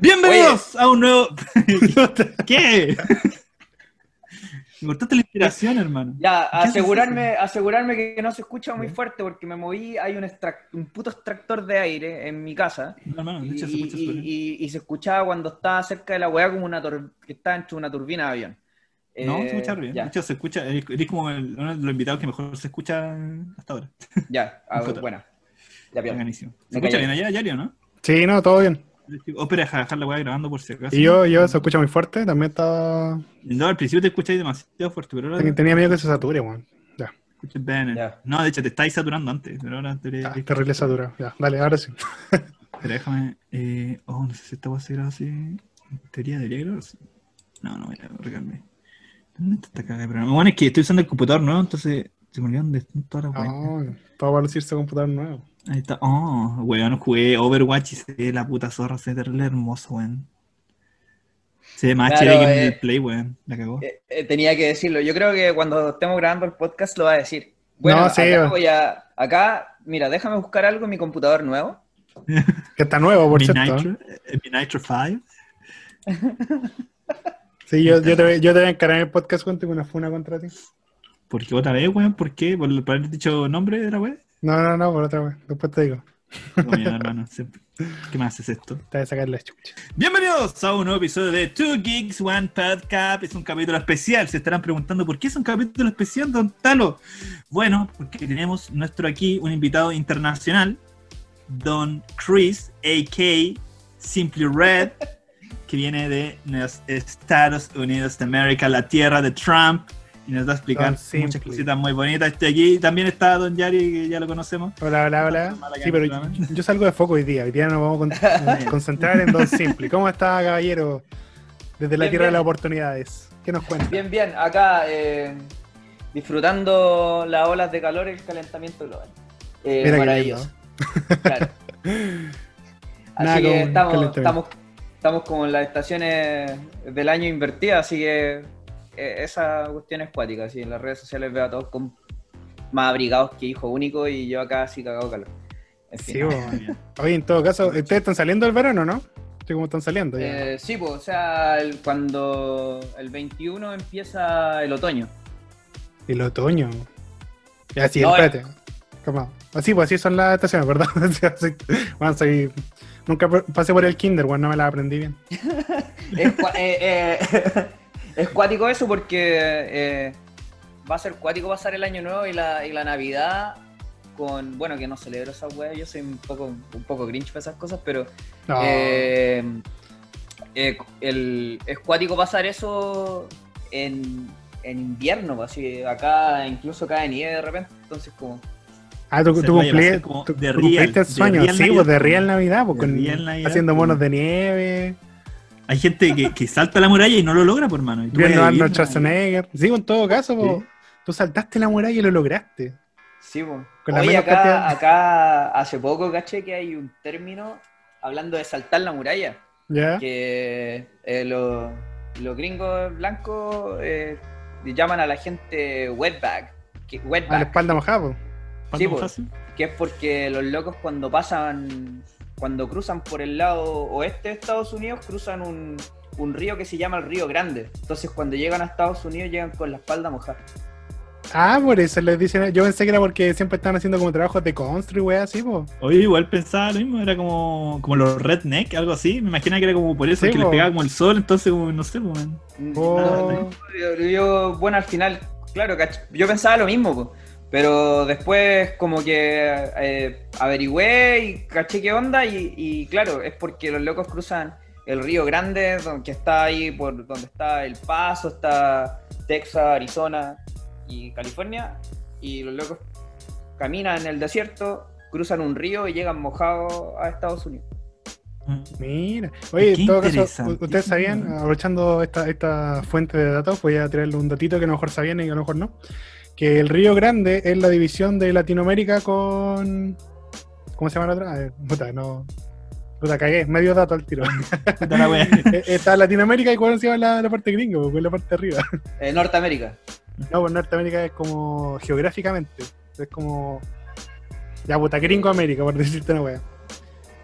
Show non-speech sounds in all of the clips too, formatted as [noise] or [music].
Bienvenidos a un nuevo. [laughs] ¿Qué? Me cortaste la inspiración, hermano. Ya, ¿Qué haces asegurarme, asegurarme que no se escucha muy fuerte porque me moví, hay un, puto extractor de aire en mi casa No, hermano, de y, hecho se escucha y- y- y se escuchaba cuando estaba cerca de la weá como una tur- que está dentro de una turbina de avión. No, Eh, se escucha bien. Ya, De hecho, se escucha. Eres como el- uno de los invitados que mejor se escucha hasta ahora. ya, [laughs] ah, bueno. Ya, bien. ¿Se Me escucha bien allá, Yario, no? Sí, no, todo bien. Pero deja dejar la weá grabando por si acaso. Y yo, yo se escucha muy fuerte, también estaba... No, al principio te escucháis demasiado fuerte, pero ahora te Tenía miedo que se sature, weón. Ya, bien. Ya. No, de hecho, te estáis saturando antes, pero ahora te ya, terrible saturado. Ya, dale, ahora sí. [laughs] Pero déjame. Eh, oh, no sé si esta va a ser así. En teoría debería grabar así. No, no voy a recargarme. ¿Dónde está esta cagada de programa? Bueno, es que estoy usando el computador nuevo, entonces se me olvidó dónde están todas las weas. No, todo va a lucirse computador nuevo. Ahí está. Oh, weón, jugué Overwatch y se ve la puta zorra, se ve hermoso, weón. Se ve más Claro, HD que en eh, el Play, weón. La cagó. Eh, eh, tenía que decirlo. Yo creo que cuando estemos grabando el podcast lo va a decir. Bueno, No, sí, acá, voy a- acá, mira, déjame buscar algo en mi computador nuevo. [laughs] Que está nuevo, por Mi cierto. Nitro, eh, mi Nitro 5. Sí, yo, yo, te, voy- yo te voy a encarar en el podcast contigo una funa contra ti. ¿Por qué otra vez, weón? ¿Por qué? ¿Por, por haber dicho nombre de la wea? No, no, no, por otra vez. Después te digo. Coño, hermano, siempre. ¿Qué más es esto? Te voy a sacar la chucha. Bienvenidos a un nuevo episodio de Two Geeks One Podcast. Es un capítulo especial. Se estarán preguntando por qué es un capítulo especial, Don Talo. Bueno, porque tenemos nuestro aquí un invitado internacional, Don Chris, a.k. Simply Red, que viene de los Estados Unidos de América, la tierra de Trump, y nos va a explicar muchas cositas muy bonitas. Este aquí también está Don Yari, que ya lo conocemos. Hola, hola, hola. Sí, pero yo, yo salgo de foco hoy día. Hoy día nos vamos a con- [laughs] concentrar en Don Simple. ¿Cómo está, caballero? Desde la Bien, tierra de las oportunidades. ¿Qué nos cuenta? Bien, bien, acá eh, disfrutando las olas de calor y el calentamiento global. Eh, Mira maravilloso. Claro. [laughs] Nada Así que estamos, estamos, estamos como en las estaciones del año invertidas, así que esa cuestión es cuática. Así en las redes sociales veo a todos con más abrigados que hijo único y yo acá así cagado calor. En fin. Sí, bueno. Oye, en todo caso, ¿ustedes están saliendo del verano, no? Sí, como están saliendo ya. Eh, sí, pues, o sea, el- cuando el 21 empieza el otoño. El otoño. Ya, sí, No, espérate. ¿Cómo? Así, pues así son las estaciones, ¿verdad? [laughs] Sí. Bueno, soy- Nunca pasé por el kinder, bueno, no me la aprendí bien. [laughs] es, eh, eh, [laughs] es cuático eso porque eh, va a ser cuático pasar el año nuevo y la, y la Navidad con, bueno, que no celebro esa wea, yo soy un poco, un poco grinch para esas cosas, pero No. eh, eh, el, es cuático pasar eso en, en invierno, pues, así acá incluso cae nieve de repente, entonces como... ah, tú, tú cumpliste el de sueño, sí, Navidad, pues de pues. real Navidad, pues con- real Navidad, haciendo monos de nieve, Hay gente que, que salta la muralla y no lo logra, por hermano. Y tú viendo a Arnold Schwarzenegger. Sí, en todo caso, Sí. pues, tú saltaste la muralla y lo lograste. Sí, po. Con Oye, acá, cantidad- acá hace poco caché que hay un término hablando de saltar la muralla, ¿Ya? que eh, los, los gringos blancos eh, llaman a la gente wetback, que, A la espalda mojada, pues. ¿Cuándo Sí, pues. fácil? que es porque los locos cuando pasan, cuando cruzan por el lado oeste de Estados Unidos, cruzan un, un río que se llama el Río Grande. Entonces cuando llegan a Estados Unidos llegan con la espalda mojada. Ah, por eso les dicen. Yo pensé que era porque siempre estaban haciendo como trabajos de constru y wey así, pues. Oye, igual pensaba lo mismo, era como, como los redneck, algo así. Me imagino que era como por eso, Sí, que les po. pegaba como el sol, entonces, como, no sé, man. Oh. Yo, yo, bueno, al final, claro, cach- yo pensaba lo mismo, po, pero después como que eh, averigüé y caché qué onda y, y claro, es porque los locos cruzan el Río Grande, que está ahí por donde está El Paso, está Texas, Arizona y California, y los locos caminan en el desierto, cruzan un río y llegan mojados a Estados Unidos. Mira, oye, Qué en todo caso, ustedes sabían, aprovechando esta, esta fuente de datos, voy a tirarle un datito que a lo mejor sabían y a lo mejor no, que el Río Grande es la división de Latinoamérica con... ¿Cómo se llama la otra? A ver, puta, no... Puta, cagué, medio dato al tiro. [laughs] La wea. Eh, Está Latinoamérica y cuál se llama la, la parte gringo, porque es la parte de arriba. Eh, Norteamérica. No, pues Norteamérica es como geográficamente, es como... Ya, puta, gringo América, por decirte una wea.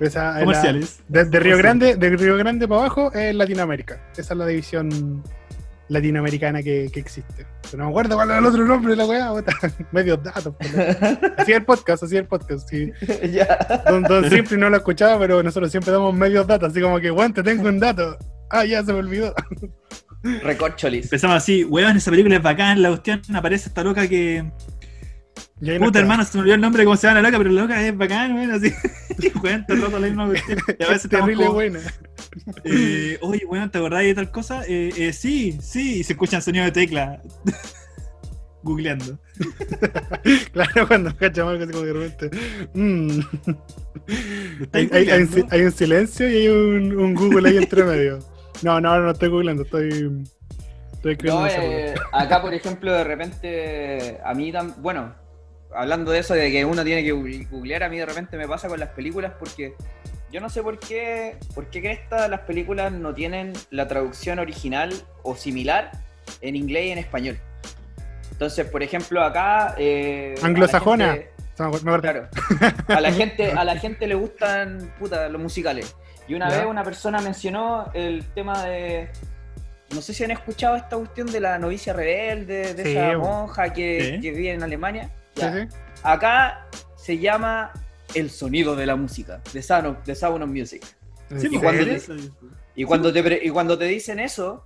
Esa la- Comerciales. de, de Río. Grande, de Río Grande para abajo es Latinoamérica. Esa es la división latinoamericana que, que existe. Pero no me acuerdo cuál era el otro nombre de la weá. [laughs] Medios datos. Así es el podcast, así es el podcast. sí. [laughs] ya. Don, Don Simpli no lo escuchaba, pero nosotros siempre damos medios datos. Así como que, weón, te tengo un dato. Ah, ya se me olvidó. Recorcholis. Empezamos así, weón, esa película es bacán, la cuestión aparece esta loca que. Y ahí nos Puta hermano, se me olvidó el nombre de cómo se llama la loca, pero la loca es bacán, weón, así. [laughs] Weón, todo el rato la misma cuestión. Y a veces estamos terrible como, buena. eh, oye, weón, ¿te acordás de tal cosa? Eh, eh, sí, sí, y se escuchan sonidos de tecla. [laughs] Googleando. [laughs] Claro, cuando cacha algo así como de repente. mm. ¿Lo Hay, hay- hay un, hay un silencio y hay un, un Google ahí entre medio. No, no, no estoy googleando, estoy. Estoy escribiendo No, eh, acá, por ejemplo, de repente, a mí, bueno, hablando de eso, de que uno tiene que googlear, a mí de repente me pasa con las películas porque yo no sé por qué, por qué cresta las películas no tienen la traducción original o similar en inglés y en español. Entonces, por ejemplo, acá... eh, a Anglosajona. gente-. Claro. A la gente, a la gente le gustan puta, los musicales. Y una Ya. vez una persona mencionó el tema de. No sé si han escuchado esta cuestión de la novicia rebelde, de Sí, esa monja que, Sí. que vive en Alemania. Sí, Ya. sí. Acá se llama El sonido de la música, The Sound of, The Sound of Music. ¿En Sí, ¿Y pues, cuando serio? Y cuando, te, pre- y cuando te dicen eso,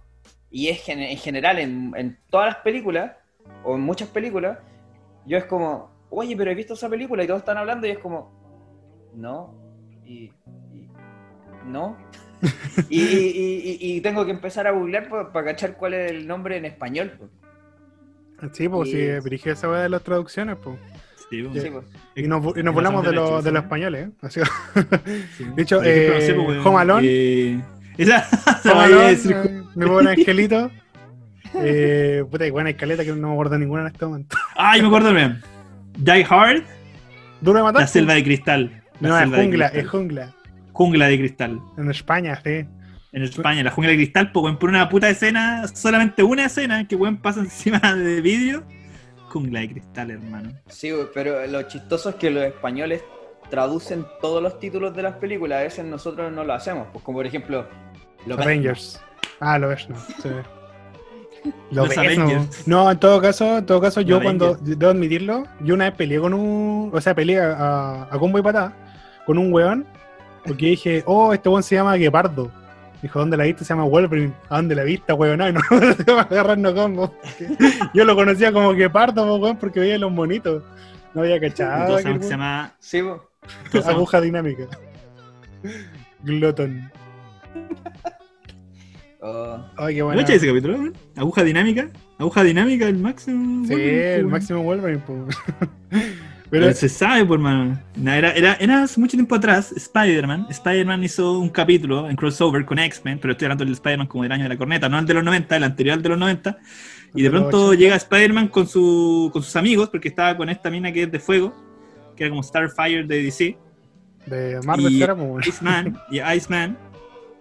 y es gen- en general en, en todas las películas, o en muchas películas, yo es como, oye, pero he visto esa película y todos están hablando y es como, no, y, y- no. [laughs] y, tengo que empezar a googlear para cachar cuál es el nombre en español. Sí, pues Y- si dirigí esa weá de las traducciones, pues. Sí, pues. Sí, po. Y nos, y Es nos volamos de, los, de los leche, españoles, ¿eh? Así, [laughs] sí. De hecho, eh, sé, pues, weón, Home Alone. eh, [laughs] esa, Home Alone, eh, mi buen [laughs] angelito. Eh, puta, y buena escaleta que no me acuerdo ninguna en este momento. Ay, me acuerdo bien. Die Hard, Duro de matar. la selva de cristal. La No, es jungla, es jungla. Jungla de cristal. En España, sí. En España, la jungla de cristal, pues, weón, por una puta escena, solamente una escena que weón pasa [laughs] encima de vidrio. Jungla de cristal, hermano. Sí, pero lo chistoso es que los españoles traducen todos los títulos de las películas, a veces nosotros no lo hacemos, pues como por ejemplo, los Avengers. Ah, lo ves, no. Sí. [laughs] Lo Los ves, no. Avengers. No, en todo caso, en todo caso, yo Los cuando, Avengers. debo admitirlo, yo una vez peleé con un, o sea, peleé a, a combo y patada con un weón, porque dije, oh, este weón se llama Guepardo. Dijo, ¿dónde la viste? Se llama Wolverine. ¿A dónde la viste, weón? Ay, no, [laughs] se va a agarrarnos combo. Yo lo conocía como Guepardo, po, weón, porque veía los monitos. No había cachado. Que que se llama. Sí, Aguja dinámica. Glotton. Oh. Ay, qué bueno. ¿Mucha ese capítulo? weón? Aguja dinámica. Aguja dinámica, el máximo. Sí, Wolverine, el máximo Wolverine, po. Pero se sabe, por mano. No, era, era, era hace mucho tiempo atrás, Spider-Man. Spider-Man hizo un capítulo en crossover con X-Men, pero estoy hablando del Spider-Man como del año de la corneta, no el de los 90, el anterior al de los 90. Y de pronto 80. llega Spider-Man con, su, con sus amigos, porque estaba con esta mina que es de fuego, que era como Starfire de DC. de Marvel y Iceman y Iceman,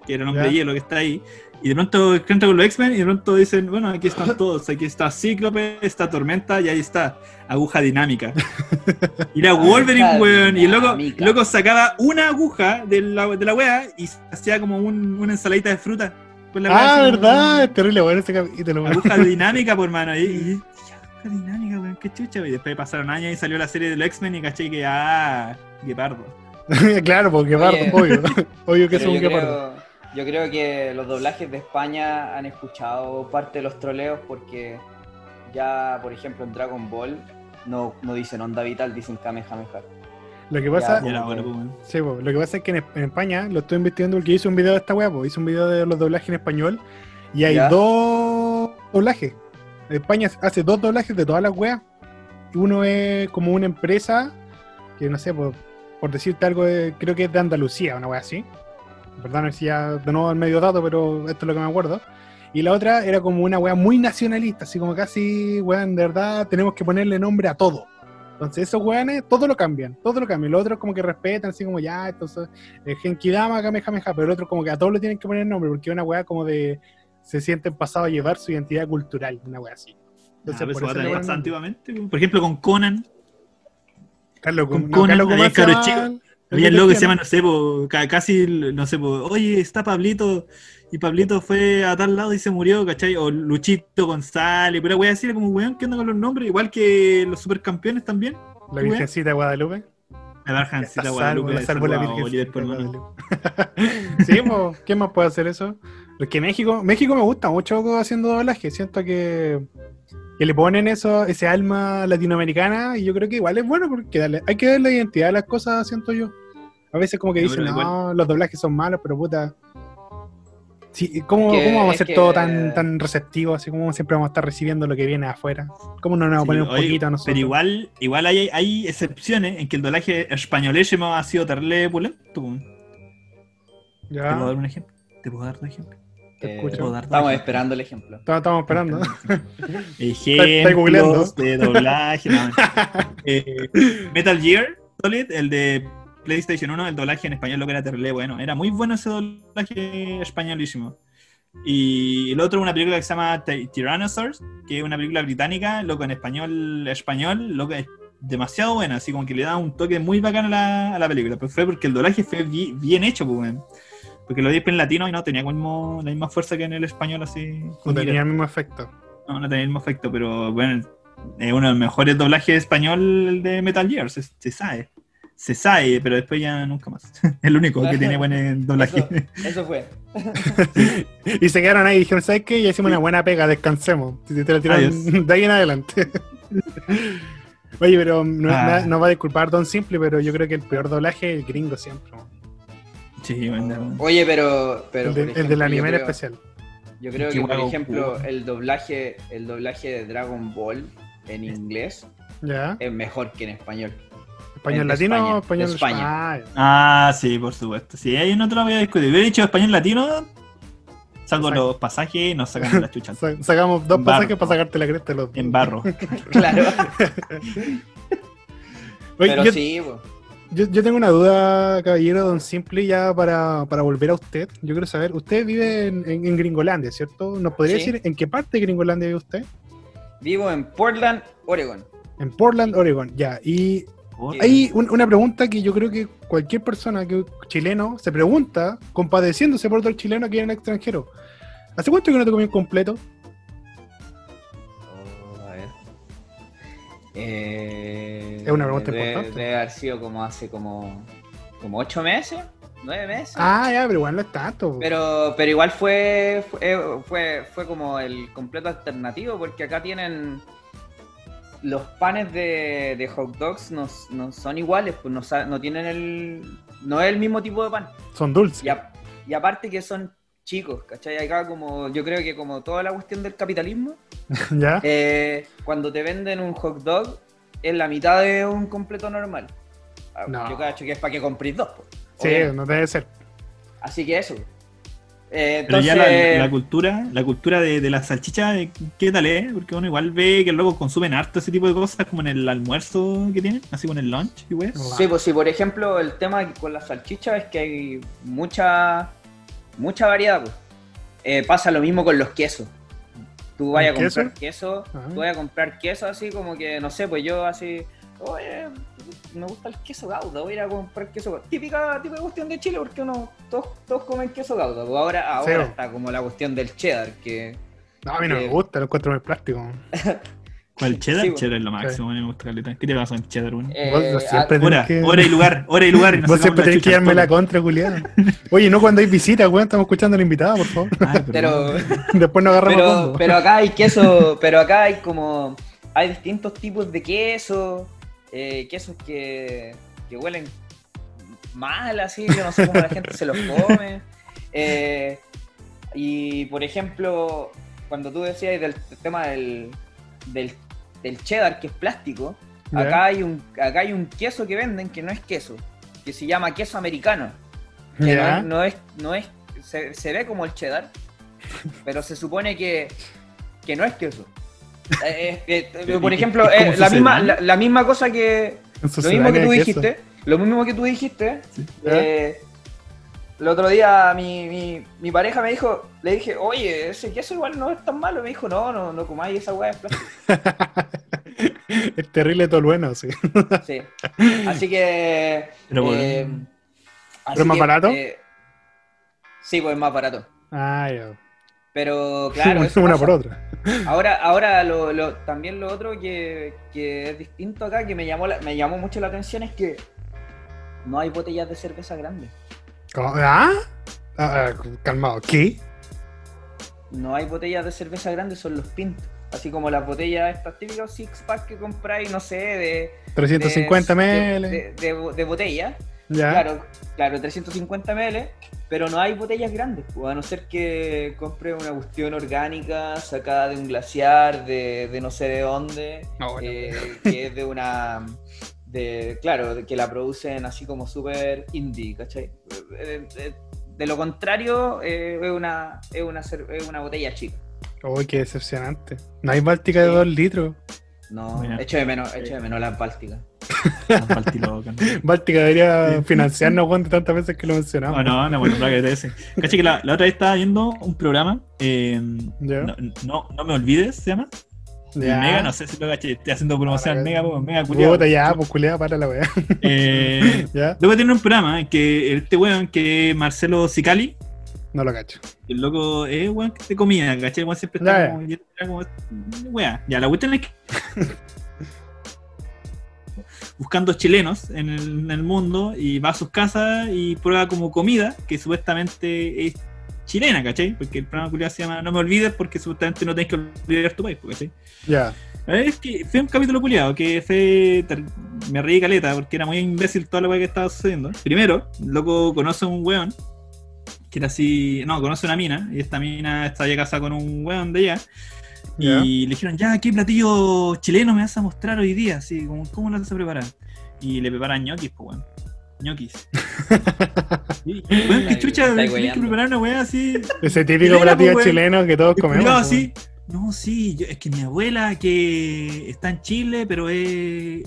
que era el hombre de hielo que está ahí. Y de pronto encuentra con los X-Men y de pronto dicen, bueno, aquí están [laughs] todos, aquí está Cíclope, está Tormenta y ahí está, aguja dinámica. [laughs] Y era Wolverine, weón, y el loco, dinámica. el loco sacaba una aguja de la, de la wea y hacía como un- una ensaladita de fruta. con la wea Ah, verdad, es terrible, bueno ese capítulo. weón. Aguja dinámica, por mano. Y, y- aguja dinámica, weón, qué chucha. Y después pasaron años y salió la serie de los X-Men y caché que, ah, guepardo. [laughs] claro, porque. Guepardo, obvio. obvio que es un Guepardo. creo, yo creo que los doblajes de España han escuchado parte de los troleos porque ya, por ejemplo, en Dragon Ball no, no dicen onda vital, dicen Kamehameha. Lo que pasa, Y era bueno, weón. sí, po, lo que pasa es que en, en España lo estoy investigando porque hice un video de esta weá, hice un video de los doblajes en español y hay Ya. dos doblajes. España hace dos doblajes de todas las weas. Uno es como una empresa que no sé, por, por decirte algo, de- creo que es de Andalucía, una wea así. Perdón, no ya de nuevo el medio dato, pero esto es lo que me acuerdo. Y la otra era como una wea muy nacionalista, así como casi, weón, de verdad tenemos que ponerle nombre a todo. Entonces esos weones, todo lo cambian, todo lo cambian. Los otros como que respetan, así como ya, entonces, eh, Genkidama, Kamehameha, pero el otro como que a todos le tienen que poner nombre, porque es una weá como de, se sienten pasados a llevar su identidad cultural, una weá así. Entonces, Ah, pero por eso eso antiguamente. Por ejemplo, con Conan. Carlos, con Kum- Conan, Carlos había Había el loco que se llama, no sé, po, ca- casi, no sé, po, oye, está Pablito, y Pablito fue a tal lado y se murió, ¿cachai? O Luchito González, pero voy a decir como, weón, ¿qué onda con los nombres? Igual que los supercampeones también. La ¿Qué Virgencita de Guadalupe. La Virgencita Guadalupe, la salvo la Virgencita. Guadalupe. [laughs] sí, ¿qué más puede hacer eso? Porque México, México me gusta mucho haciendo doblaje. Siento que, que le ponen eso, ese alma latinoamericana y yo creo que igual es bueno porque dale- hay que darle identidad a las cosas, siento yo. A veces como que dicen, no, los doblajes son malos, pero puta. Sí, ¿cómo, Es que- ¿Cómo vamos a hacer que- todo tan, tan receptivo? Así como siempre vamos a estar recibiendo lo que viene afuera. ¿Cómo no nos vamos a Sí, poner un oye, poquito a nosotros? Pero igual, igual hay, hay excepciones en que el doblaje españolésimo ha sido terrible pulento. ¿Te puedo dar un ejemplo? ¿Te puedo dar un ejemplo? Te Eh, Estamos esperando el ejemplo. Estamos, estamos esperando. [laughs] Ejemplos googleando. de doblaje. no. [laughs] Eh, Metal Gear Solid, el de PlayStation 1, el doblaje en español, lo que era terrible bueno. Era muy bueno ese doblaje españolísimo. Y el otro, una película que se llama Ty- Tyrannosaurus, que es una película británica, loco en español, español, loco es demasiado buena, así como que le da un toque muy bacán a la, a la película. Pero fue porque el doblaje fue bi- bien hecho, pues, weón. Porque lo di en latino y no tenía como la misma fuerza que en el español, así. No tenía el mismo efecto. No, no tenía el mismo efecto, pero bueno, es uno de los mejores doblajes español de Metal Gear, se, se sabe. Se sabe, pero después ya nunca más. [laughs] El único que tiene buen doblaje. Eso, eso fue. [laughs] Y se quedaron ahí y dijeron, ¿sabes qué? Ya hicimos una buena pega, descansemos. Te lo tiraron Adiós. de ahí en adelante. [laughs] Oye, pero no, Ah. no- no va a disculpar Don Simple, pero yo creo que el peor doblaje es el gringo siempre. Sí. Oye, pero. pero el, de- por el ejemplo, del anime en creo- especial. Yo creo que, por ejemplo, el doblaje, el doblaje de Dragon Ball en inglés ¿Ya? es mejor que en español. ¿Español de latino España, o español España. Ah, Ah, sí, por supuesto. Sí, ahí no te lo voy a discutir. Hubiera dicho español latino, saco Exacto. los pasajes y nos sacan la chucha. [laughs] sa- sacamos dos En barro. pasajes para sacarte la cresta de los dos. En barro. [laughs] Claro. Pero yo, sí, po. Yo, yo tengo una duda, caballero Don Simple, ya para, para volver a usted. Yo quiero saber, usted vive en, en- en Gringolandia, ¿cierto? ¿Nos podría Sí. decir en qué parte de Gringolandia vive usted? vivo en Portland, Oregon. En Portland, Oregon, ya. Y hay un- una pregunta que yo creo que cualquier persona que chileno se pregunta, compadeciéndose por otro chileno que viene en el extranjero. ¿Hace cuánto que no te comí un completo? Eh, Es una pregunta importante. Debe haber sido como hace como, como ocho meses, nueve meses. Ah, ya, pero igual no es tanto. Pero, pero igual fue, fue, fue, fue como el completo alternativo, porque acá tienen los panes de, de hot dogs no, no son iguales, pues no, no tienen el. no es el mismo tipo de pan. Son dulces. Y, a- y aparte que son chicos, ¿cachai? Acá como, yo creo que como toda la cuestión del capitalismo, [laughs] ¿Ya? eh, cuando te venden un hot dog es la mitad de un completo normal. Ah, No. Yo cacho que es para que compréis dos. pues, sí, obviamente. no debe ser. Así que eso. Eh, Pero entonces, ya la, la cultura, la cultura de, de la salchicha, eh, ¿qué tal es? Porque uno igual ve que luego consumen harto ese tipo de cosas, como en el almuerzo que tienen, así como en el lunch y wey. Sí, pues sí, por ejemplo, el tema con la salchicha es que hay mucha mucha variedad. pues. Eh, pasa lo mismo con los quesos. Tú vayas a ¿El queso? comprar queso, Ah. tú vayas a comprar queso así como que, no sé, pues yo así, oye, me gusta el queso gauda, voy a ir a comprar queso gauda. Típica, típica cuestión de Chile porque uno, todos, todos comen queso gauda. Pues ahora, ahora Sí, está como la cuestión del cheddar, que No, a mí no me gusta, lo encuentro muy plástico. [laughs] ¿Cuál cheddar? Sí, bueno. cheddar es lo máximo, me gusta caleta. ¿Qué te pasa con cheddar, weón? eh, ah, Hora, que- hora y lugar, hora y lugar. Y Vos siempre tenés que al darme la contra, Julián. Oye, no cuando hay visita, weón, estamos escuchando a la invitada, por favor. Ay, pero... [laughs] Después nos agarramos pero, combo. pero acá hay queso, [laughs] pero acá hay como hay distintos tipos de queso, eh, quesos que, que huelen mal así, yo no sé cómo la gente se los come. Eh, y por ejemplo, cuando tú decías del tema del, del, del cheddar que es plástico, acá hay un acá hay un queso que venden que no es queso, que se llama queso americano que no no es, no es se, se ve como el cheddar, pero se supone que, que no es queso. Eh, eh, eh, [laughs] por ¿Y- ejemplo, la, misma, la, la misma cosa que. Lo mismo que tú dijiste. Lo mismo que tú dijiste. El otro día mi, mi, mi pareja me dijo, le dije, oye, ese queso igual no es tan malo. Me dijo, no, no, no comáis esa weá de plástico. [laughs] Es terrible tolueno, sí. Sí. Así que. Pero bueno. eh, así ¿Pero es más que, barato? eh, sí, pues es más barato. Ah, ya. Pero claro, [laughs] eso Una pasa. por otra. Ahora, ahora lo, lo- también lo otro que, que es distinto acá, que me llamó, la- me llamó mucho la atención, es que no hay botellas de cerveza grandes. ¿Ah? Ah, ah, calmado. ¿Qué? No hay botellas de cerveza grandes, son los pintos. Así como las botellas estas típicas six pack que compráis, no sé, de... 350 de, ml. De, de- de botella. ya. Claro, claro, 350 ml, pero no hay botellas grandes, pues, a no ser que compre una cuestión orgánica sacada de un glaciar, de, de no sé de dónde, No, bueno. eh, que es de una. De, claro, de que la producen así como súper indie, ¿cachai? Eh, eh, De lo contrario, eh, es, una, es, una, es una botella chica. Uy, qué decepcionante. No hay báltica de Sí. 2 litros. No, Mira. echo de menos, echo de menos las bálticas. [laughs] Báltica debería financiarnos, Juan, de tantas veces que lo mencionamos. No, no, no, bueno, que te ese. Caché que la, la otra vez estaba viendo un programa, eh, Ya. no, no, no me olvides, se llama. Ya. Mega, no sé si lo caché, estoy haciendo promoción Mega, pues, Mega culiao. Puta, ya, pues culiada, para la weá. Eh, [laughs] luego tiene un programa en que este weón, que es Marcelo Sicali, No lo cacho. el loco es weón de comida, ¿cachai? El weón siempre como, está como, weá. Ya, la cuestión es que [laughs] buscando chilenos en el, en el mundo y va a sus casas y prueba como comida que supuestamente es chilena, ¿cachai? Porque el programa culiao se llama No me olvides porque supuestamente no tenés que olvidar tu país, ¿cachai? Ya. Es que fue un capítulo culiado que fue. Me reí caleta porque era muy imbécil toda la weá que estaba sucediendo. Primero, loco conoce a un weón que era así. No, conoce una mina y esta mina está ya casada con un weón de allá. Ya. Y le dijeron, ya, ¿qué platillo chileno me vas a mostrar hoy día? Así, como, ¿cómo lo vas a preparar? Y le preparan ñoquis, pues weón. Ñoquis. [laughs] Qué chucha, tenés que preparar una weá así. Ese típico platillo chileno que todos comemos. pues, así. No, sí, yo- es que mi abuela que está en Chile, pero es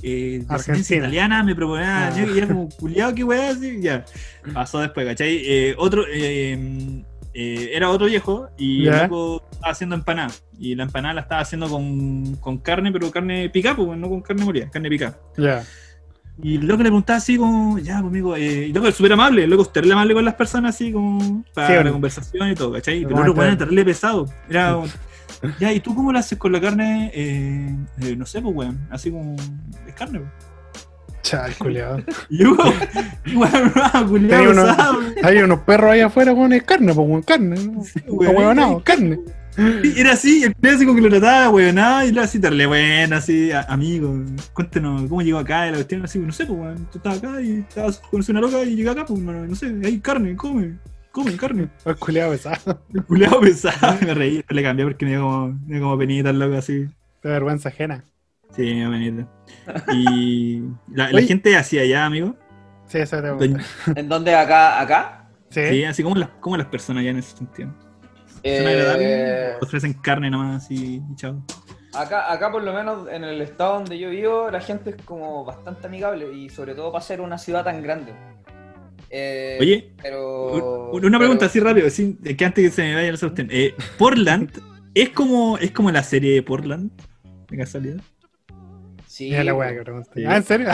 eh, italiana, me proponía, Ah. y era como culiado, qué weá, así, ya. Pasó después, ¿cachai? Eh, otro, eh, eh, era otro viejo y el loco estaba haciendo empanada. Y la empanada la estaba haciendo con, con carne, pero carne picada, pues, no con carne molida, carne picada. Ya. Y loco le preguntaba así como, ya, conmigo, eh, y loco es súper amable, loco es terrible amable con las personas así como para Sí, la bueno. conversación y todo, ¿cachai? Pero weón era terrible pesado. Era, ya, ¿y tú cómo lo haces con la carne? Eh, eh, no sé, pues weón, así como, es carne, pues. Chal, culiado. [laughs] [laughs] Weón, no, pesado. Hay unos perros ahí afuera, weón, es carne, pues, weón, carne. ¿no? weón. Huevonao, carne. Era así, el como que lo trataba, weón, nada, y lo así, terrible, bueno, así, a- amigo, cuéntenos cómo llegó acá, la cuestión así, no sé, pues weón, tú estabas acá y estabas con una loca y llegué acá, pues, no, no sé, hay carne, come, come carne. El culiado pesado. El culiao pesado, [laughs] me reí, le cambié porque me dio como, me dio como penita el loco así. De vergüenza ajena. Sí, me dio penita. Y la, gente hacía allá, amigo. Sí, eso te ¿En dónde? ¿Acá? ¿Acá? Sí. Sí, así como las, como las personas allá en ese sentido. Son Eh, agradables, ofrecen carne nomás así y chao. acá, acá por lo menos en el estado donde yo vivo, la gente es como bastante amigable y sobre todo para ser una ciudad tan grande. Eh, Oye, pero, un- una pregunta pero- así rápido, sí, que antes que se me vaya cuestión. Eh, Portland es como, es como la serie de Portland, de casualidad. Sí, Mira la wea que pregunté. Ah, ¿en serio?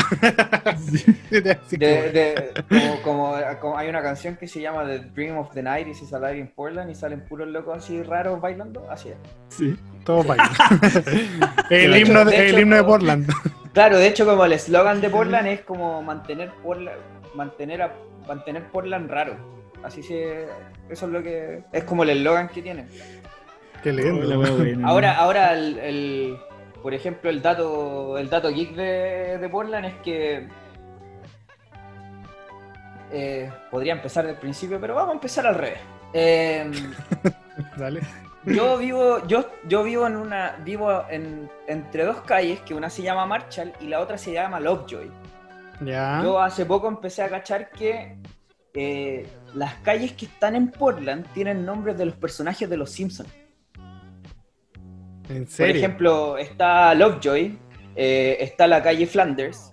Sí, [laughs] te- sí, de, de- como, como- como hay una canción que se llama The Dream of the Night y se sale en Portland y salen puros locos así raros bailando, así es. Sí. Todo baila. [laughs] el, De himno hecho- de, de el hecho, himno de como- Portland. Claro, de hecho como el eslogan de Portland es como mantener Portland, mantener, a- mantener Portland raro. Así se, eso es lo que es como el eslogan que tienen. Qué La lindo. Ahora, ahora el, el- por ejemplo, el dato, el dato geek de, de Portland es que eh, podría empezar del principio, pero vamos a empezar al revés. Eh, [laughs] Dale. yo vivo, yo, yo vivo en una, vivo en, entre dos calles, que una se llama Marshall y la otra se llama Lovejoy. Ya. Yo hace poco empecé a cachar que eh, las calles que están en Portland tienen nombres de los personajes de los Simpsons. ¿En Por ejemplo, está Lovejoy, eh, está la calle Flanders,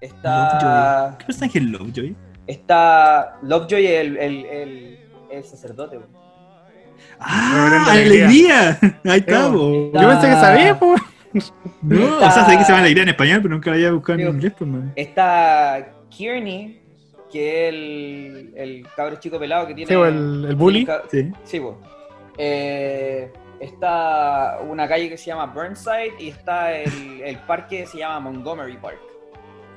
está, Lovejoy. ¿Qué personaje es Lovejoy? está Lovejoy, el, el, el, el sacerdote. güey. ¡Ah! ¡Alegría! [laughs] Ahí está, Yo pensé que sabía, po. No, o sea, sé que se van a alegría en español, pero nunca la había buscado en inglés, pues, man. Está Kearney, que es el, el cabro chico pelado que tiene. Sí, el, el bully. ca- Sí. Sí, pues. Eh, está una calle que se llama Burnside y está el, el parque que se llama Montgomery Park.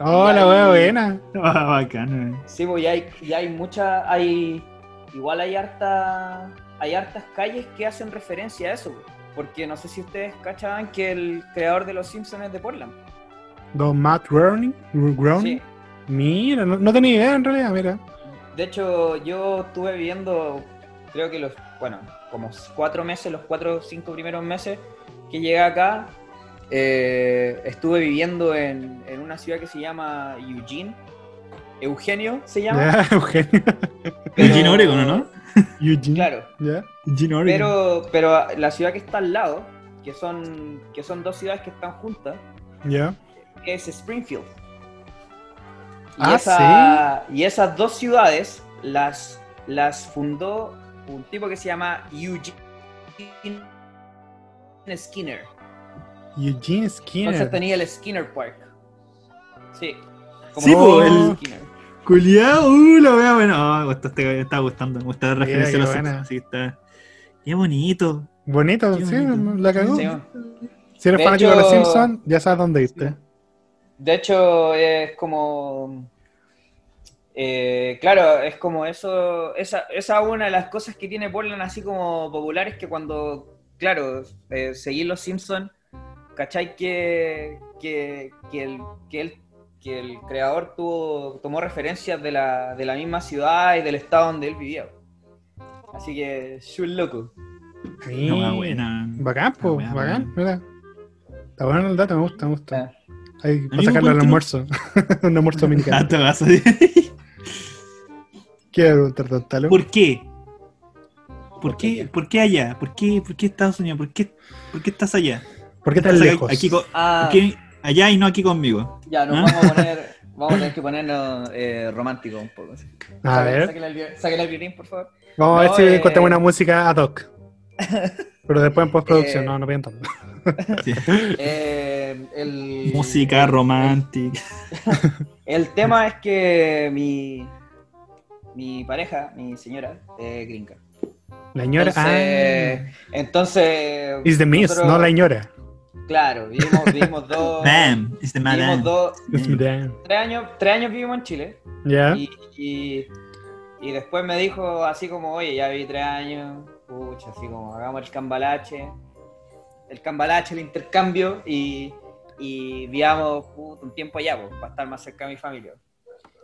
Oh, Y la ahí- wea buena. [laughs] Ah, bacano. eh. Sí, pues y hay, y hay mucha, hay, igual hay harta, hay hartas calles que hacen referencia a eso, porque no sé si ustedes cachaban que el creador de Los Simpsons es de Portland. Don Matt Groening. Sí. Mira, no, no tenía idea en realidad, mira. De hecho, yo estuve viviendo, creo que los, bueno, como cuatro meses, los cuatro o cinco primeros meses que llegué acá, eh, estuve viviendo en, en una ciudad que se llama Eugene. Eugenio se llama. Ya, [laughs] Eugenio. pero- Eugene, Oregon, ¿o ¿no? Eugene. Claro. Eugene Oregon. Pero, pero la ciudad que está al lado, que son, que son dos ciudades que están juntas, Ya. es Springfield. Y, Ah, esa- y esas dos ciudades las, las fundó un tipo que se llama Eugene Skinner. Eugene Skinner. Entonces tenía el Skinner Park. Sí. Sí, tipo po, Eugene el- Skinner. Culiao, uh, la wea buena. Ah, me está- gustando, me gusta referencia a los. Simpsons, así que está. Qué bonito. Bonito, Qué sí, bonito. la cagó. Sí, Si eres De fanático de los hecho- Simpsons, ya sabes dónde irte. De hecho, es como. Eh, claro, es como eso. Esa esa es una de las cosas que tiene Portland así como populares que cuando. Claro, eh, seguir los Simpsons, ¿cachai? Que, que, que, el, que, el, que el creador tuvo, tomó referencias de la, de la misma ciudad y del estado donde él vivía. Así que, shul loco. Sí. Una buena. Bacán, pues, wea bacán, buena. mira. Está bueno el dato, me gusta, me gusta. Ah. Ahí, para sacarlo al almuerzo. [laughs] Un almuerzo [laughs] Ah, dominicano. Te vas a preguntar, Don Talo. ¿Por qué? ¿Por ¿Por qué, qué? ¿Por qué allá? ¿Por qué, ¿Por qué Estados Unidos? ¿Por qué, ¿Por qué estás allá? ¿Por qué tan Estás lejos? Aquí, Ah, ¿por qué allá y no aquí conmigo? ya, nos ¿Ah? vamos a poner. [laughs] Vamos a tener que ponernos eh, románticos un poco. así. A ver, Sáquenle el, violín, por favor. vamos a ver No, si eh, encontramos una música ad hoc. [laughs] Pero después en postproducción, Eh, no, no tanto. [laughs] Sí. Eh, el, Música romántica. El tema es que mi, mi pareja, mi señora, es gringa. La ñora. Entonces, ah, entonces is the miss, nosotros- no la ñora. Claro, vivimos, vivimos [laughs] dos. Bam, it's the madame. vivimos dos. It's damn. Tres años, tres años vivimos en Chile. ¿Ya? Y, y, y después me dijo así como, oye, ya viví tres años, pucha, así como, hagamos el cambalache, el cambalache, el intercambio, y, y vivamos puta, un tiempo allá, pues, para estar más cerca de mi familia.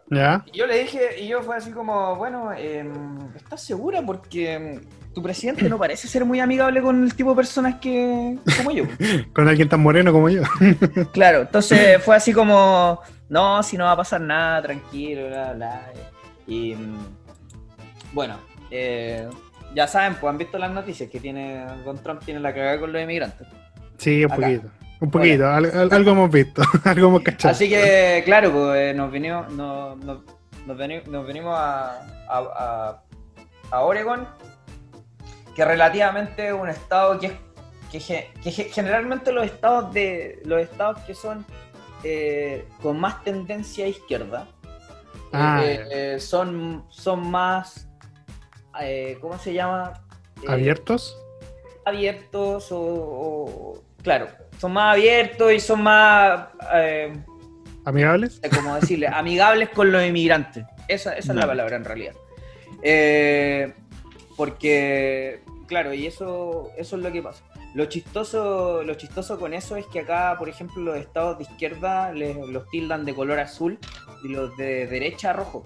¿Ya? Y yo le dije, y yo fue así como, bueno, em, ¿estás segura? Porque em, tu presidente no parece ser muy amigable con el tipo de personas que como yo. [laughs] Con alguien tan moreno como yo. [laughs] Claro, entonces fue así como, no, si no va a pasar nada, tranquilo, bla, bla. Y mm, bueno, eh, ya saben, pues han visto las noticias que tiene Don Trump tiene la cagada con los inmigrantes. Sí, un Acá. poquito. Un poquito, al- al- algo hemos visto, [laughs] algo hemos cachado. Así que, claro, pues nos venimos, nos, nos- nos veni- nos venimos a, a, a- Oregon, que relativamente es un estado que es que, que ge- generalmente los estados de los estados que son eh, con más tendencia a izquierda eh, Ah, eh, eh, son son más eh, ¿cómo se llama? ¿Abiertos? abiertos o, o- claro son más abiertos y son más eh, ¿Amigables? eh, como decirle, amigables con los inmigrantes. Esa, esa es la palabra en realidad. Eh, porque, claro, y eso, eso es lo que pasa. Lo chistoso, lo chistoso con eso es que acá, por ejemplo, los estados de izquierda les, los tildan de color azul y los de derecha rojo.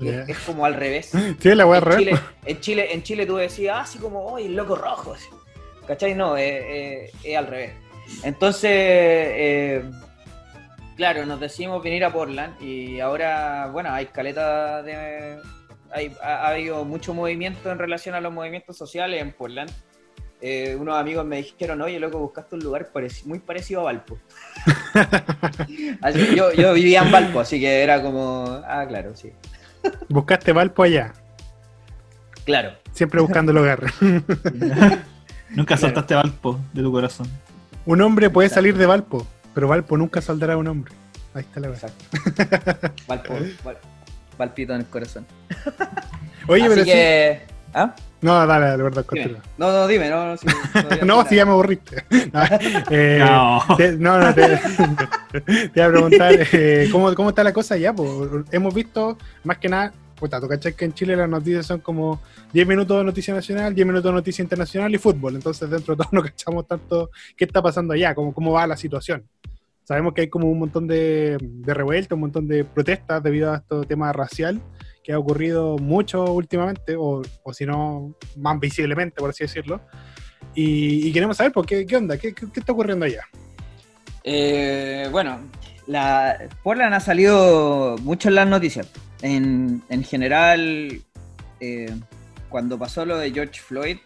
Es, como al revés. [laughs] Sí, la voy a En. Chile, en Chile, en Chile tú decías, ah, así como, oye, el loco rojo. ¿Cachai? No, es, es- es al revés. Entonces, eh, claro, nos decidimos venir a Portland y ahora, bueno, hay caleta de... Hay, ha, ha habido mucho movimiento en relación a los movimientos sociales en Portland. Eh, unos amigos me dijeron, oye, loco, buscaste un lugar pareci- muy parecido a Valpo. [laughs] Así que yo, yo vivía en Valpo, así que era como, ah, claro, sí. Buscaste Valpo allá, Claro. siempre buscando el hogar. [laughs] Nunca soltaste Valpo de tu corazón. Un hombre puede salir de Valpo, pero Valpo nunca saldrá un hombre. Ahí está la verdad. Exacto. [laughs] Valpo, Val- Valpito en el corazón. [laughs] Oye, Así pero sí. que... ¿Ah? No, dale, dale, verdad, continúa. No, no, dime, no, no, [laughs] todavía No, si ya me aburriste. No, eh, No. te- no, no, te, te iba a preguntar eh, ¿cómo, cómo está la cosa allá. po? Hemos visto, más que nada, puta, tú cachai que en Chile las noticias son como 10 minutos de noticia nacional, 10 minutos de noticia internacional y fútbol. Entonces, dentro de todo, [laughs] no cachamos tanto qué está pasando allá, cómo, cómo va la situación. Sabemos que hay como un montón de, de revueltas, un montón de protestas debido a este tema racial que ha ocurrido mucho últimamente, o, o si no, más visiblemente, por así decirlo. Y, queremos saber, por qué, qué onda, ¿Qué, qué, qué está ocurriendo allá. Eh, bueno, la, Portland ha salido mucho en las noticias. En, en general, eh, cuando pasó lo de George Floyd,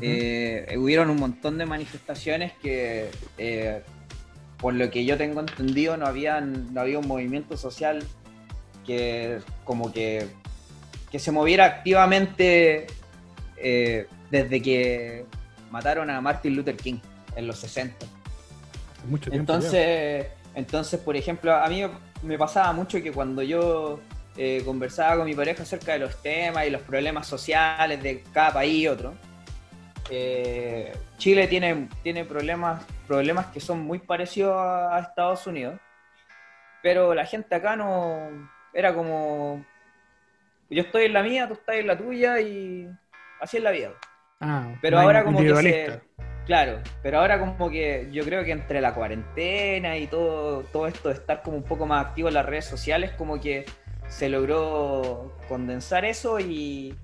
eh, hubieron un montón de manifestaciones que, eh, por lo que yo tengo entendido, no, habían, no había un movimiento social que como que, que se moviera activamente desde que mataron a Martin Luther King en los 60. Mucho tiempo ya. Entonces, entonces, por ejemplo, a mí me pasaba mucho que cuando yo eh, conversaba con mi pareja acerca de los temas y los problemas sociales de cada país y otro, eh, Chile tiene, tiene problemas, problemas que son muy parecidos a, a Estados Unidos, pero la gente acá no era como yo estoy en la mía, tú estás en la tuya y así es la vida. Ah, Pero ahora como que se... Claro, pero ahora como que yo creo que entre la cuarentena y todo, todo esto de estar como un poco más activo en las redes sociales, como que se logró condensar eso y,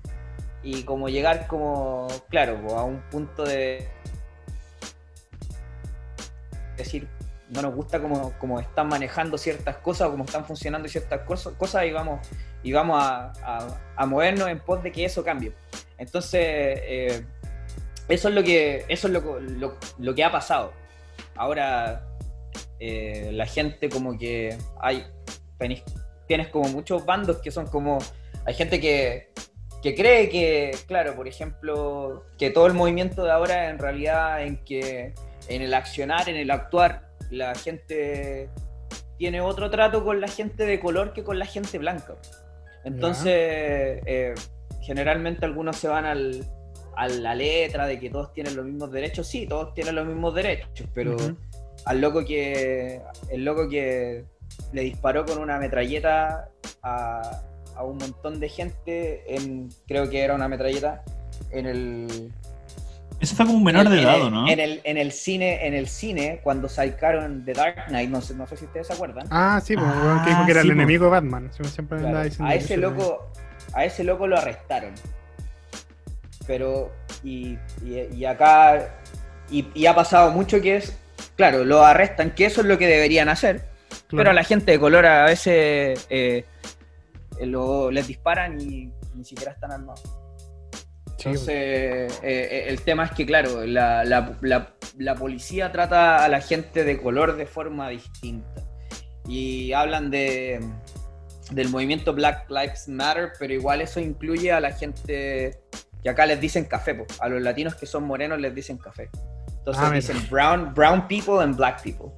y como llegar como, claro, a un punto de decir, no nos gusta cómo, cómo están manejando ciertas cosas o cómo están funcionando ciertas cosas, y vamos, y vamos a, a- movernos en pos de que eso cambie. Entonces, eh, eso es lo que, eso es lo, lo- lo que ha pasado. Ahora, eh, la gente como que hay, tenés- tienes como muchos bandos que son como, hay gente que, que cree que, claro, por ejemplo, que todo el movimiento de ahora en realidad en que en el accionar, en el actuar, la gente tiene otro trato con la gente de color que con la gente blanca. Entonces, eh, generalmente algunos se van al, a la letra de que todos tienen los mismos derechos. Sí, todos tienen los mismos derechos, pero al loco que el loco que le disparó con una metralleta a, a un montón de gente en creo que era una metralleta en el Eso fue como un menor en- de edad, ¿no? En el, en el cine, en el cine, cuando sacaron The Dark Knight, no sé, no sé si ustedes se acuerdan. Ah, sí, pues, Ah, weón, que dijo que era sí, el po. enemigo de Batman. Sí, Siempre Claro, andaba diciendo a ese era- loco, a ese loco lo arrestaron. Pero, y, y- y acá, y, y ha pasado mucho que es, claro, lo arrestan, que eso es lo que deberían hacer, Claro. pero a la gente de color a veces eh, lo- les disparan y ni siquiera están armados. Entonces, eh, eh, el tema es que, claro, la, la- la- la policía trata a la gente de color de forma distinta. Y hablan de, del movimiento Black Lives Matter, pero igual eso incluye a la gente que acá les dicen café. po. A los latinos que son morenos les dicen café. Entonces Ah, dicen brown, brown people and black people.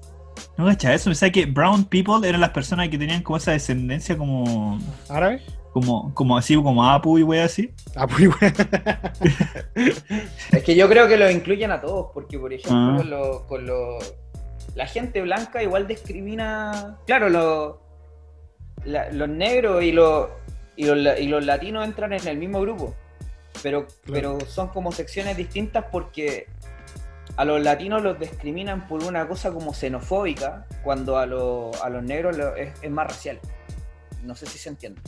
No cacha eso, pensaba que brown people eran las personas que tenían como esa descendencia como ¿Árabe? como como así como Apu y wey así. Ah, pues, weón. Es que yo creo que lo incluyen a todos, porque por ejemplo, Ah. con, lo- con lo- la gente blanca igual discrimina. Claro, lo- la- los negros y, los y, los, y los latinos entran en el mismo grupo, pero, pero son como secciones distintas porque a los latinos los discriminan por una cosa como xenofóbica, cuando a, los- a los negros lo- es, es más racial. No sé si se entiende.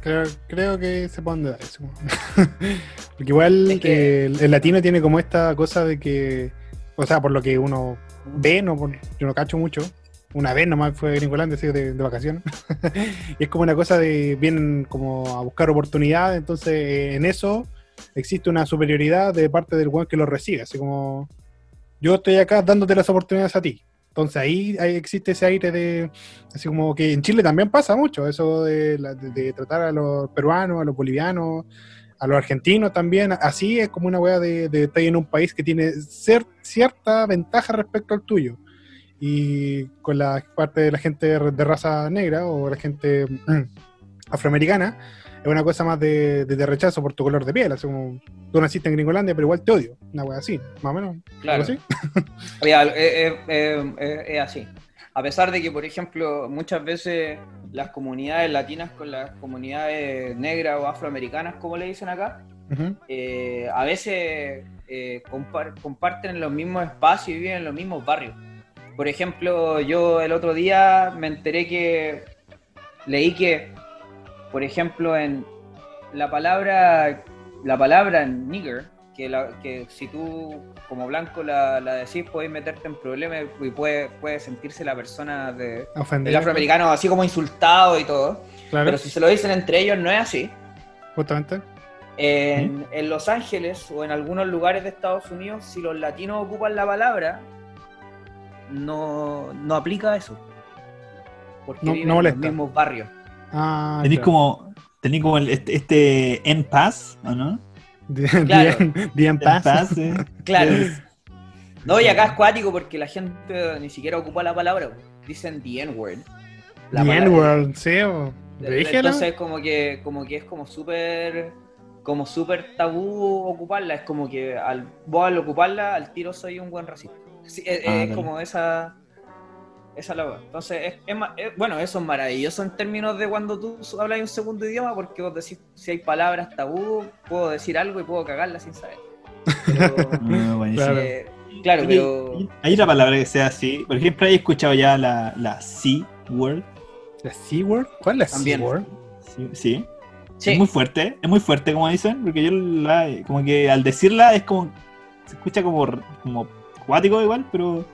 Creo, creo que se puede dar eso. [laughs] Porque igual Es que- eh, el, el latino tiene como esta cosa de que, o sea, por lo que uno ve, no, yo no cacho mucho. Una vez nomás fue a Gringolandia, así de, de vacaciones. [laughs] y es como una cosa de, vienen como a buscar oportunidades, entonces eh, en eso existe una superioridad de parte del weón que lo recibe, así como yo estoy acá dándote las oportunidades a ti. Entonces ahí, ahí existe ese aire de, así como que en Chile también pasa mucho, eso de, de- tratar a los peruanos, a los bolivianos, a los argentinos también. Así es como una weá de, de estar en un país que tiene cierta ventaja respecto al tuyo. Y con la parte de la gente de raza negra o la gente mm, afroamericana, es una cosa más de, de- de rechazo por tu color de piel. Así como tú naciste en Gringolandia, pero igual te odio. Una weá así, más o menos. Claro. así. [laughs] Oye, eh, eh, eh, es así. A pesar de que, por ejemplo, muchas veces las comunidades latinas con las comunidades negras o afroamericanas, como le dicen acá, eh, a veces eh, compar- comparten los mismos espacios y viven en los mismos barrios. Por ejemplo, yo el otro día me enteré que leí que, por ejemplo, en la palabra, la palabra nigger, que, la- que si tú como blanco la, la decís, podés meterte en problemas y puede, puede sentirse la persona de, el Ofendido. afroamericano así como insultado y todo. Claro, Pero si se lo dicen entre ellos, no es así. justamente. En, en Los Ángeles o en algunos lugares de Estados Unidos, si los latinos ocupan la palabra, no, no aplica eso. Porque No- viven no en los mismos barrios. Ah, Tenéis claro. como, tenéis como el- este, este en paz, ¿o no? Bien, Claro. bien paz, eh. [laughs] Claro. No, y acá es cuático porque la gente ni siquiera ocupa la palabra. Dicen the N-word. The N-word, sí. o-. Entonces como que, como que es como súper como súper tabú ocuparla. Es como que al, vos al ocuparla, al tiro soy un buen racista. Sí, es, Ah, es como esa esa la wea. Entonces, es, es ma- es- bueno, eso es maravilloso en términos de cuando tú hablas un segundo idioma, porque vos decís, si hay palabras tabú, puedo decir algo y puedo cagarla sin saber. Pero, [laughs] buenísimo. Claro. eh, claro, pero... ¿Hay otra palabra que sea así? Por ejemplo, ¿hay escuchado ya la, la C-word? ¿La C-word? ¿Cuál es la También. C-word? Sí. sí. Sí, Es muy fuerte, es muy fuerte como dicen, porque yo la, como que al decirla es como, se escucha como, como cuático igual, pero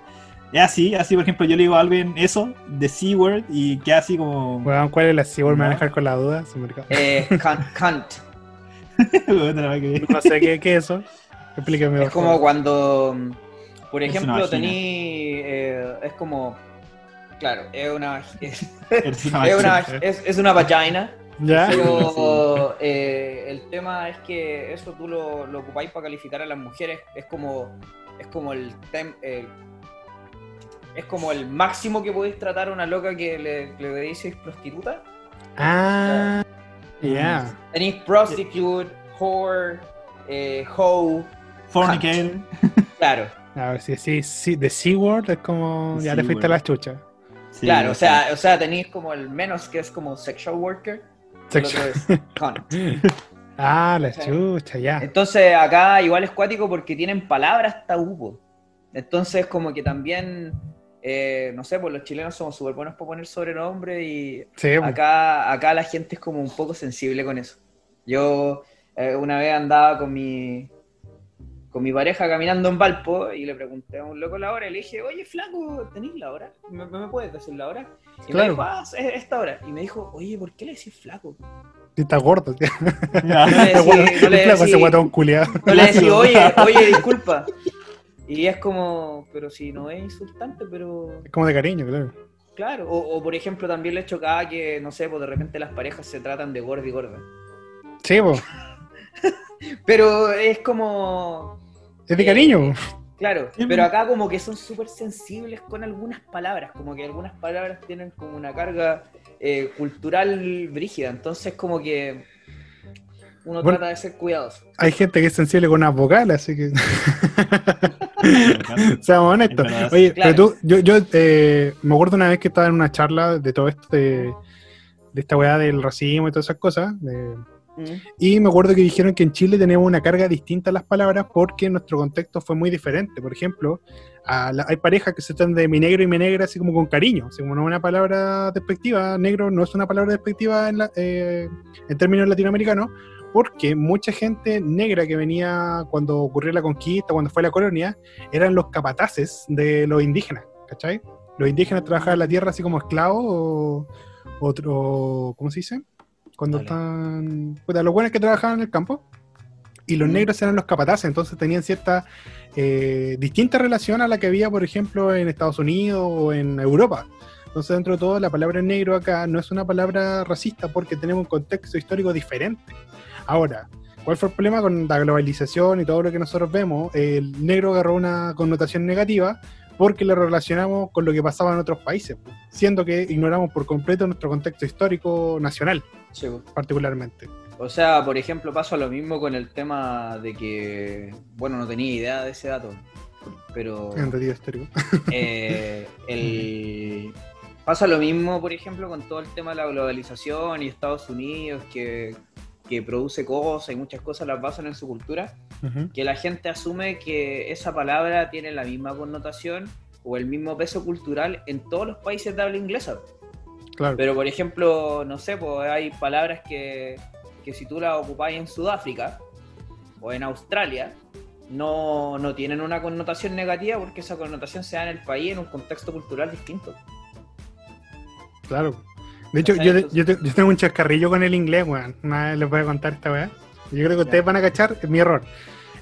es así, así por ejemplo yo le digo a alguien eso, de C-word, y queda así como... Weón, ¿cuál es la C-word? Me van a No. dejar con la duda. se me olvidó. eh, [laughs] [laughs] que- No sé qué, qué es eso. Explíqueme. Es como cuando, por ejemplo, tení. eh, es como. Claro, es una. Es, es una [laughs] es una, vagina. es, es una vagina. ¿Ya? Pero eh, el tema es que eso tú lo, lo ocupáis para calificar a las mujeres. Es como. Es como el. tem- el- es como el máximo que podéis tratar a una loca que le, le decís prostituta. Ah, ya. Tenéis prostitute, whore, eh, hoe. Fornicator. Claro. A ver, si sí, sí, de C-word es como. Ya le fuiste a la chucha. Sí, claro, o sea, o sea, tenéis como el menos que es como sexual worker. El Sexual. otro es cunt. [laughs] Ah, la Sí. chucha, ya. Entonces acá igual es cuático porque tienen palabras tabú. Entonces como que también, eh, no sé, pues los chilenos somos súper buenos para poner sobrenombre y Sí, pues. acá, acá la gente es como un poco sensible con eso. Yo eh, una vez andaba con mi, con mi pareja caminando en Valpo y le pregunté a un loco la hora y le dije, oye flaco, ¿tenés la hora? ¿Me, me puedes decir la hora? Y Claro. me dijo, ah, es esta hora. Y me dijo, oye, ¿por qué le decís flaco? Sí, está gordo, tío. [laughs] No le [laughs] decí- no le decí- culiado. no le decís, oye, oye, [laughs] disculpa. Y es como, pero si no es insultante, pero Es como de cariño, claro. claro. O, o, por ejemplo, también le chocaba que, no sé, pues de repente las parejas se tratan de gorda y gorda. Sí, pues. [laughs] Pero es como. Es de Eh, cariño. Claro, Sí, pero acá como que son súper sensibles con algunas palabras, como que algunas palabras tienen como una carga eh, cultural brígida, entonces como que uno Bueno. trata de ser cuidadoso. Hay gente que es sensible con unas vocales, así que. [laughs] [laughs] Seamos honestos. Oye, Claro. pero tú, yo, yo eh, me acuerdo una vez que estaba en una charla de todo esto de, de esta weá del racismo y todas esas cosas. de- Mm. y me acuerdo que dijeron que en Chile tenemos una carga distinta a las palabras porque nuestro contexto fue muy diferente. Por ejemplo, a la- hay parejas que se tratan de mi negro y mi negra así como con cariño. Así como no es una palabra despectiva, negro no es una palabra despectiva en, la- eh, en términos latinoamericanos, porque mucha gente negra que venía cuando ocurrió la conquista, cuando fue la colonia, eran los capataces de los indígenas, ¿cachai? Los indígenas trabajaban la tierra así como esclavos o, otro, ¿cómo se dice? Cuando Dale. están... Puta, los buenos que trabajaban en el campo. Y los Mm. negros eran los capataces, entonces tenían cierta eh, distinta relación a la que había, por ejemplo, en Estados Unidos o en Europa. Entonces, dentro de todo, la palabra negro acá no es una palabra racista porque tenemos un contexto histórico diferente. Ahora, ¿Cuál fue el problema con la globalización y todo lo que nosotros vemos? El negro agarró una connotación negativa porque lo relacionamos con lo que pasaba en otros países, po, siendo que ignoramos por completo nuestro contexto histórico nacional, Sí, po. particularmente. O sea, por ejemplo, pasa lo mismo con el tema de que, bueno, no tenía idea de ese dato, pero En sentido histórico. [laughs] eh, el- pasa lo mismo, por ejemplo, con todo el tema de la globalización y Estados Unidos, que, que produce cosas y muchas cosas las basan en su cultura, que la gente asume que esa palabra tiene la misma connotación o el mismo peso cultural en todos los países de habla inglesa. Claro. Pero, por ejemplo, no sé, pues hay palabras que, que si tú las ocupáis en Sudáfrica o en Australia, no, no tienen una connotación negativa porque esa connotación se da en el país en un contexto cultural distinto. Claro. De hecho, yo, yo, te- yo tengo un chascarrillo con el inglés, weón. Les voy a contar esta weá. Yo creo que ustedes van a cachar es mi error.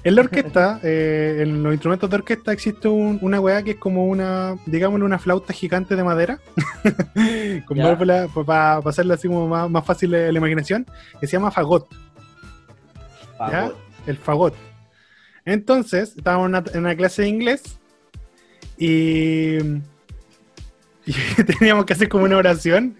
En la orquesta, [laughs] eh, en los instrumentos de orquesta, existe un- una weá que es como una, digámosle, una flauta gigante de madera. [laughs] con válvula, para hacerlo así como más, más fácil de la imaginación, que se llama fagot. Fagot. el fagot. Entonces, estábamos en una, en una clase de inglés y, y [laughs] teníamos que hacer como una oración,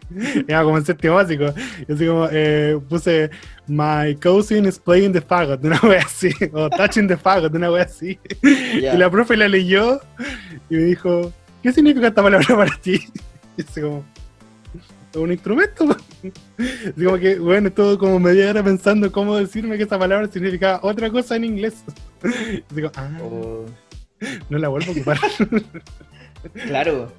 era como en séptimo básico. Y así como eh, puse, My cousin is playing the fagot, una wea así, [laughs] o touching the fagot, una wea así. Ya. Y la profe la leyó y me dijo, ¿qué significa esta palabra para ti? [laughs] Y así como, "Es un instrumento. po". Así como que, bueno, estuvo como media hora pensando cómo decirme que esa palabra significaba otra cosa en inglés. Digo, ah, O- no la vuelvo a ocupar. claro.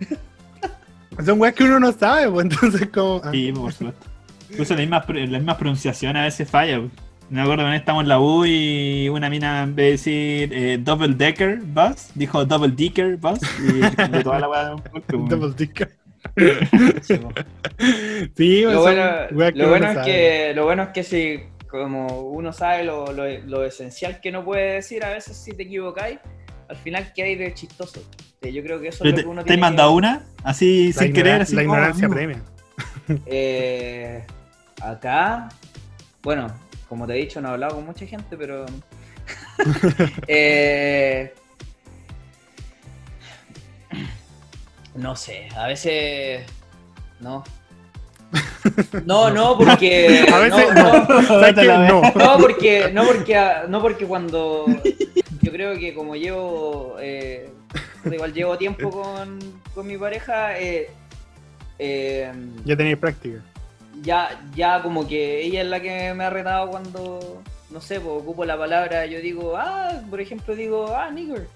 Son weas que uno no sabe, pues entonces como... ah, Sí, por supuesto. Incluso la misma, pro- la misma pronunciación a veces falla. pues. Me acuerdo que estamos en la U y una mina en vez de decir eh, double decker bus, dijo double dicker bus y [laughs] cambió toda la weá de un golpe, pues. double dicker. [laughs] Sí. Sí, pues, Lo bueno, lo bueno no es que lo bueno es que si como uno sabe lo, lo- lo esencial que no puede decir, a veces si te equivocáis, al final qué hay de chistoso. Sí, Yo creo que eso es Pero lo ¿Te, que uno te he mandado que- una? Así La, sin querer, así la ignorancia mm. premia. Eh, acá, bueno, como te he dicho, no he hablado con mucha gente, pero. [laughs] [laughs] eh, no sé, a veces. No. No, [laughs] no, porque. A veces no, no, ¿Sabes qué? No. no, porque, no porque, no porque cuando yo creo que como llevo, eh, igual llevo tiempo con, con mi pareja, eh, eh, Ya tenéis práctica. ya, ya como que ella es la que me ha retado cuando, no sé, pues, ocupo la palabra, yo digo, ah, por ejemplo digo, ah, nigger.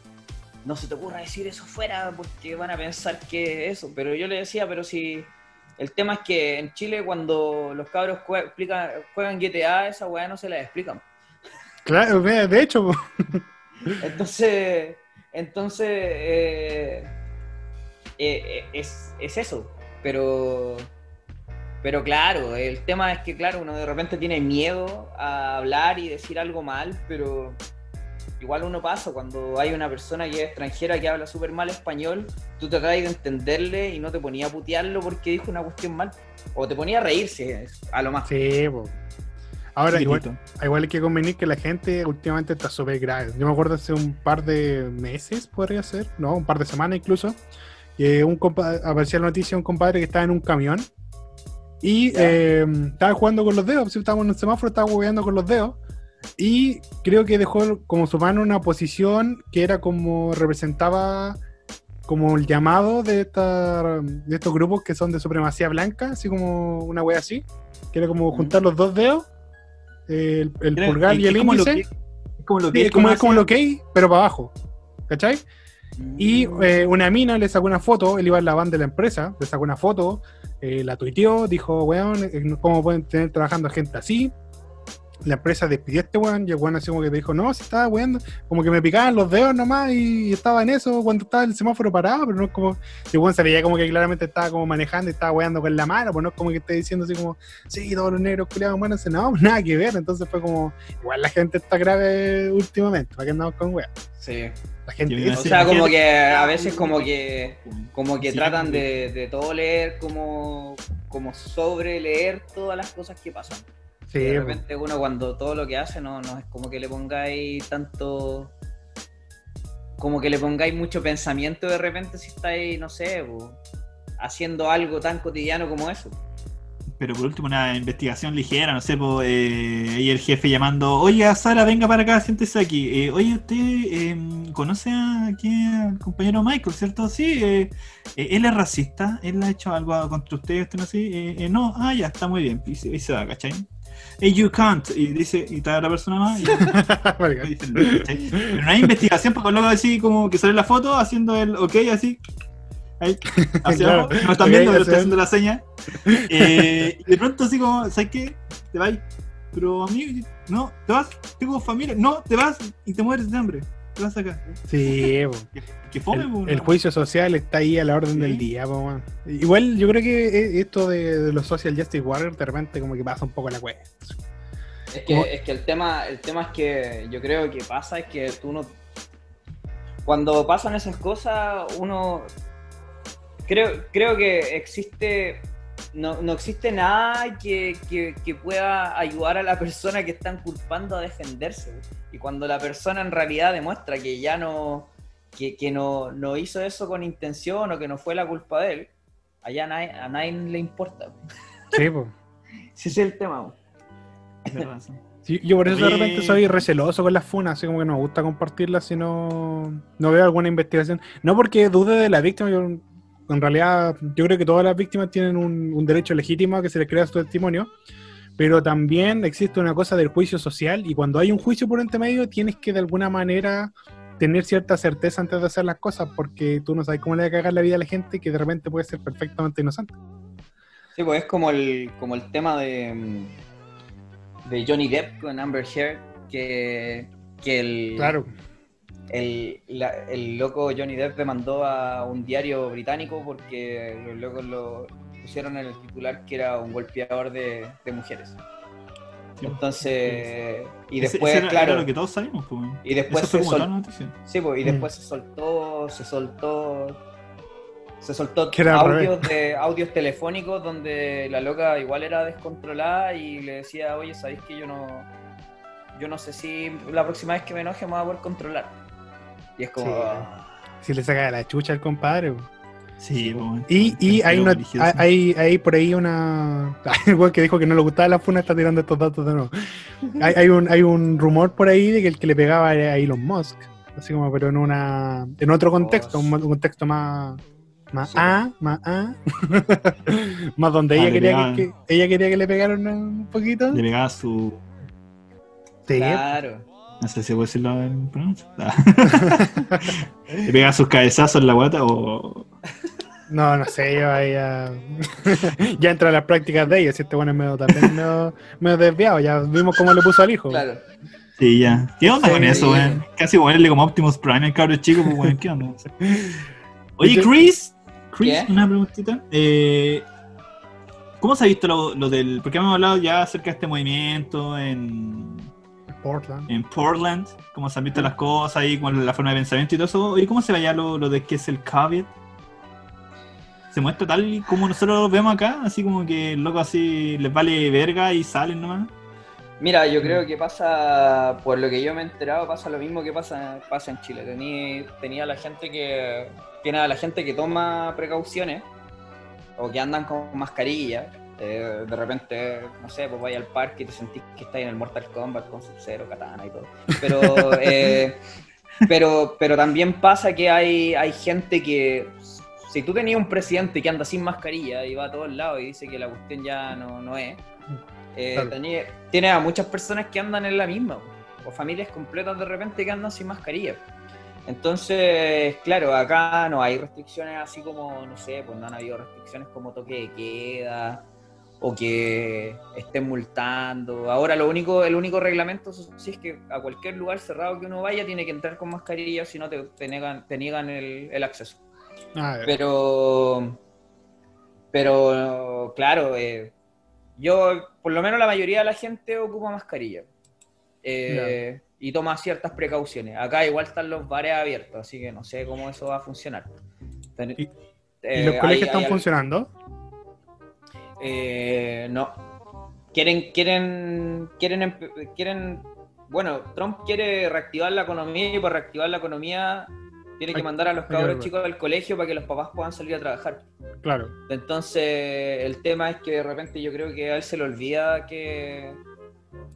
No se te ocurra decir eso fuera porque van a pensar que es eso. Pero yo le decía, pero si el tema es que en Chile cuando los cabros jue- explican- juegan GTA, esa weá no se la explican. Claro, de hecho. Entonces, entonces eh, eh, eh, es, es eso. Pero, pero claro, el tema es que, claro, uno de repente tiene miedo a hablar y decir algo mal, pero igual uno pasa cuando hay una persona que es extranjera que habla súper mal español, tú tratas de entenderle y no te ponía a putearlo porque dijo una cuestión mal. O te ponía a reírse, a lo más. Sí, po. Ahora, igual, Chiquitito. igual hay que convenir que la gente últimamente está súper grave. Yo me acuerdo hace un par de meses, podría ser, no, un par de semanas incluso, que un aparecía la noticia de un compadre que estaba en un camión y eh, estaba jugando con los dedos, si estábamos en un semáforo, estaba jugando con los dedos y creo que dejó como su mano una posición que era como representaba como el llamado de, esta, de estos grupos que son de supremacía blanca, así como una wea así, que era como juntar los dos dedos, el, el pulgar es- y el es como lo índice, que- es como lo que es como, lo que hay, pero para abajo, ¿cachai? Y eh, una mina le sacó una foto, él iba en la van de la empresa, le sacó una foto, eh, la tuiteó, dijo, weón, eh, ¿cómo pueden tener trabajando gente así? La empresa despidió a este weón y el weón así como que te dijo, no, si estaba weón, como que me picaban los dedos nomás y estaba en eso cuando estaba el semáforo parado, pero no es como, y el weón se veía como que claramente estaba como manejando y estaba weando con la mano, pues no es como que esté diciendo así como, sí, todos los negros culiados, bueno, no, [laughs] nada que ver, entonces fue como, igual la gente está grave últimamente, ¿para qué andamos con weón? Sí. La gente O sea, como que a veces como que como que Sí, tratan sí. de, de todo leer como, como sobre leer todas las cosas que pasan. Sí, de po. repente uno cuando todo lo que hace no, no es como que le pongáis tanto... Como que le pongáis mucho pensamiento de repente si estáis, no sé, po, haciendo algo tan cotidiano como eso. Pero por último, una investigación ligera, no sé, pues, eh, ahí el jefe llamando, oiga, Sara, venga para acá, siéntese aquí. Eh, oye, ¿usted eh, conoce a aquí al compañero Michael, cierto? Sí, eh, eh, él es racista, él ha hecho algo contra usted, usted no sé, eh, eh, no, ah, ya, está muy bien, y se, y se va, ¿cachai? Hey, you can't, y dice, y está la persona más, y. [laughs] Pero no hay investigación, porque luego así como que sale la foto haciendo el ok, así. Ahí, hacia Claro, abajo, no están viendo, pero estoy haciendo la seña. Eh, y de pronto así como, ¿sabes qué? Te vas. Pero amigo, no, te vas, tengo familia, no, te vas y te mueres de hambre. Te. Sí, [laughs] po. Que fome, el, juicio social está ahí a la orden Sí. del día, po. Igual yo creo que e- esto de, de los social justice warriors de repente como que pasa un poco la cuesta. Es que, es que el tema, el tema es que yo creo que pasa es que tú no. Cuando pasan esas cosas, uno. Creo, creo que existe. No, no existe nada que, que- que pueda ayudar a la persona que están culpando a defenderse. Y cuando la persona en realidad demuestra que ya no. que, que no, no hizo eso con intención o que no fue la culpa de él, allá a nadie, a nadie le importa. Sí, po. [laughs] Ese es el tema. Sí, yo por eso de repente soy receloso con las funas, así como que no me gusta compartirlas si no, no veo alguna investigación. No porque dude de la víctima, yo, en realidad yo creo que todas las víctimas tienen un, un derecho legítimo a que se les crea su testimonio, pero también existe una cosa del juicio social y cuando hay un juicio por entre medio tienes que de alguna manera tener cierta certeza antes de hacer las cosas porque tú no sabes cómo le va a cagar la vida a la gente que de repente puede ser perfectamente inocente. Sí, pues es como el, como el tema de, de Johnny Depp con Amber Heard, que, que el, Claro. El, la- el loco Johnny Depp demandó a un diario británico porque los locos lo pusieron en el titular que era un golpeador de, de mujeres. Entonces, y Ese- después, ese era, claro, era lo que todos sabíamos, pues. y después Eso fue se como sol- toda la noticia. Sí, pues, y Mm. después se soltó, se soltó, se soltó audios, de, audios telefónicos donde la loca igual era descontrolada y le decía, oye, ¿sabéis que yo no, yo no sé si la próxima vez que me enoje me voy a poder controlar? Y es como, Sí. ah, Si le saca la chucha al compadre. Sí, po. Y, y hay, una, hay, hay por ahí una. [laughs] El weón que dijo que no le gustaba la funa está tirando estos datos de nuevo. [laughs] Hay, hay, un, hay un rumor por ahí de que el que le pegaba era a Elon Musk. Así como, pero en una en otro contexto, un, un contexto más. Más Sí. A, más A. [laughs] más donde Ah, ella quería que, que- ella quería que le pegaran un poquito. Le pegaba su. Sí. claro. No sé si puedo decirlo en pronuncia. [laughs] Le pegaba sus cabezazos en la guata o. No, no sé, yo ahí ya. [laughs] ya entra a las prácticas de ella. Si este bueno es medio también [laughs] medio, medio desviado. Ya vimos cómo le puso al hijo. Claro. Sí, ya. ¿Qué onda Sí. con eso, weón? Casi ponerle como Optimus Prime al cabro chico, pues, weón. ¿Qué onda? Oye, Chris. Chris, ¿Qué? una preguntita. Eh, ¿Cómo se ha visto lo, lo del.? Porque hemos hablado ya acerca de este movimiento en, Portland. en Portland. ¿Cómo se han visto las cosas ahí con la forma de pensamiento y todo eso? Oye, ¿cómo se ve ya lo, lo de qué es el caveat? Se muestra tal y como nosotros lo vemos acá, así como que el loco así les vale verga y salen nomás. Mira, yo creo que pasa, por lo que yo me he enterado, pasa lo mismo que pasa, pasa en Chile. Tenía, tenía la gente que tiene a la gente que toma precauciones o que andan con mascarilla. Eh, de repente, no sé, pues vaya al parque y te sentís que estás en el Mortal Kombat con Sub-Zero, Katana y todo. Pero, [laughs] eh, pero, pero también pasa que hay, hay gente que, si tú tenías un presidente que anda sin mascarilla y va a todos lados y dice que la cuestión ya no, no es, eh, Claro. a muchas personas que andan en la misma, o familias completas de repente que andan sin mascarilla. Entonces, claro, acá no hay restricciones así como, no sé, pues no han habido restricciones como toque de queda o que estén multando. Ahora lo único, el único reglamento sí es que a cualquier lugar cerrado que uno vaya tiene que entrar con mascarilla, si no te, te niegan, te niegan el, el acceso. Ah, Pero, pero claro, eh, yo, por lo menos la mayoría de la gente ocupa mascarilla eh, y toma ciertas precauciones. Acá igual están los bares abiertos, así que no sé cómo eso va a funcionar. ¿Y- eh, ¿Y los hay- colegios hay están funcionando? Eh, no. quieren, quieren, quieren, quieren, bueno, Trump quiere reactivar la economía y para reactivar la economía tiene que mandar a los cabros chicos al colegio para que los papás puedan salir a trabajar. Claro. Entonces, el tema es que de repente yo creo que a él se le olvida que,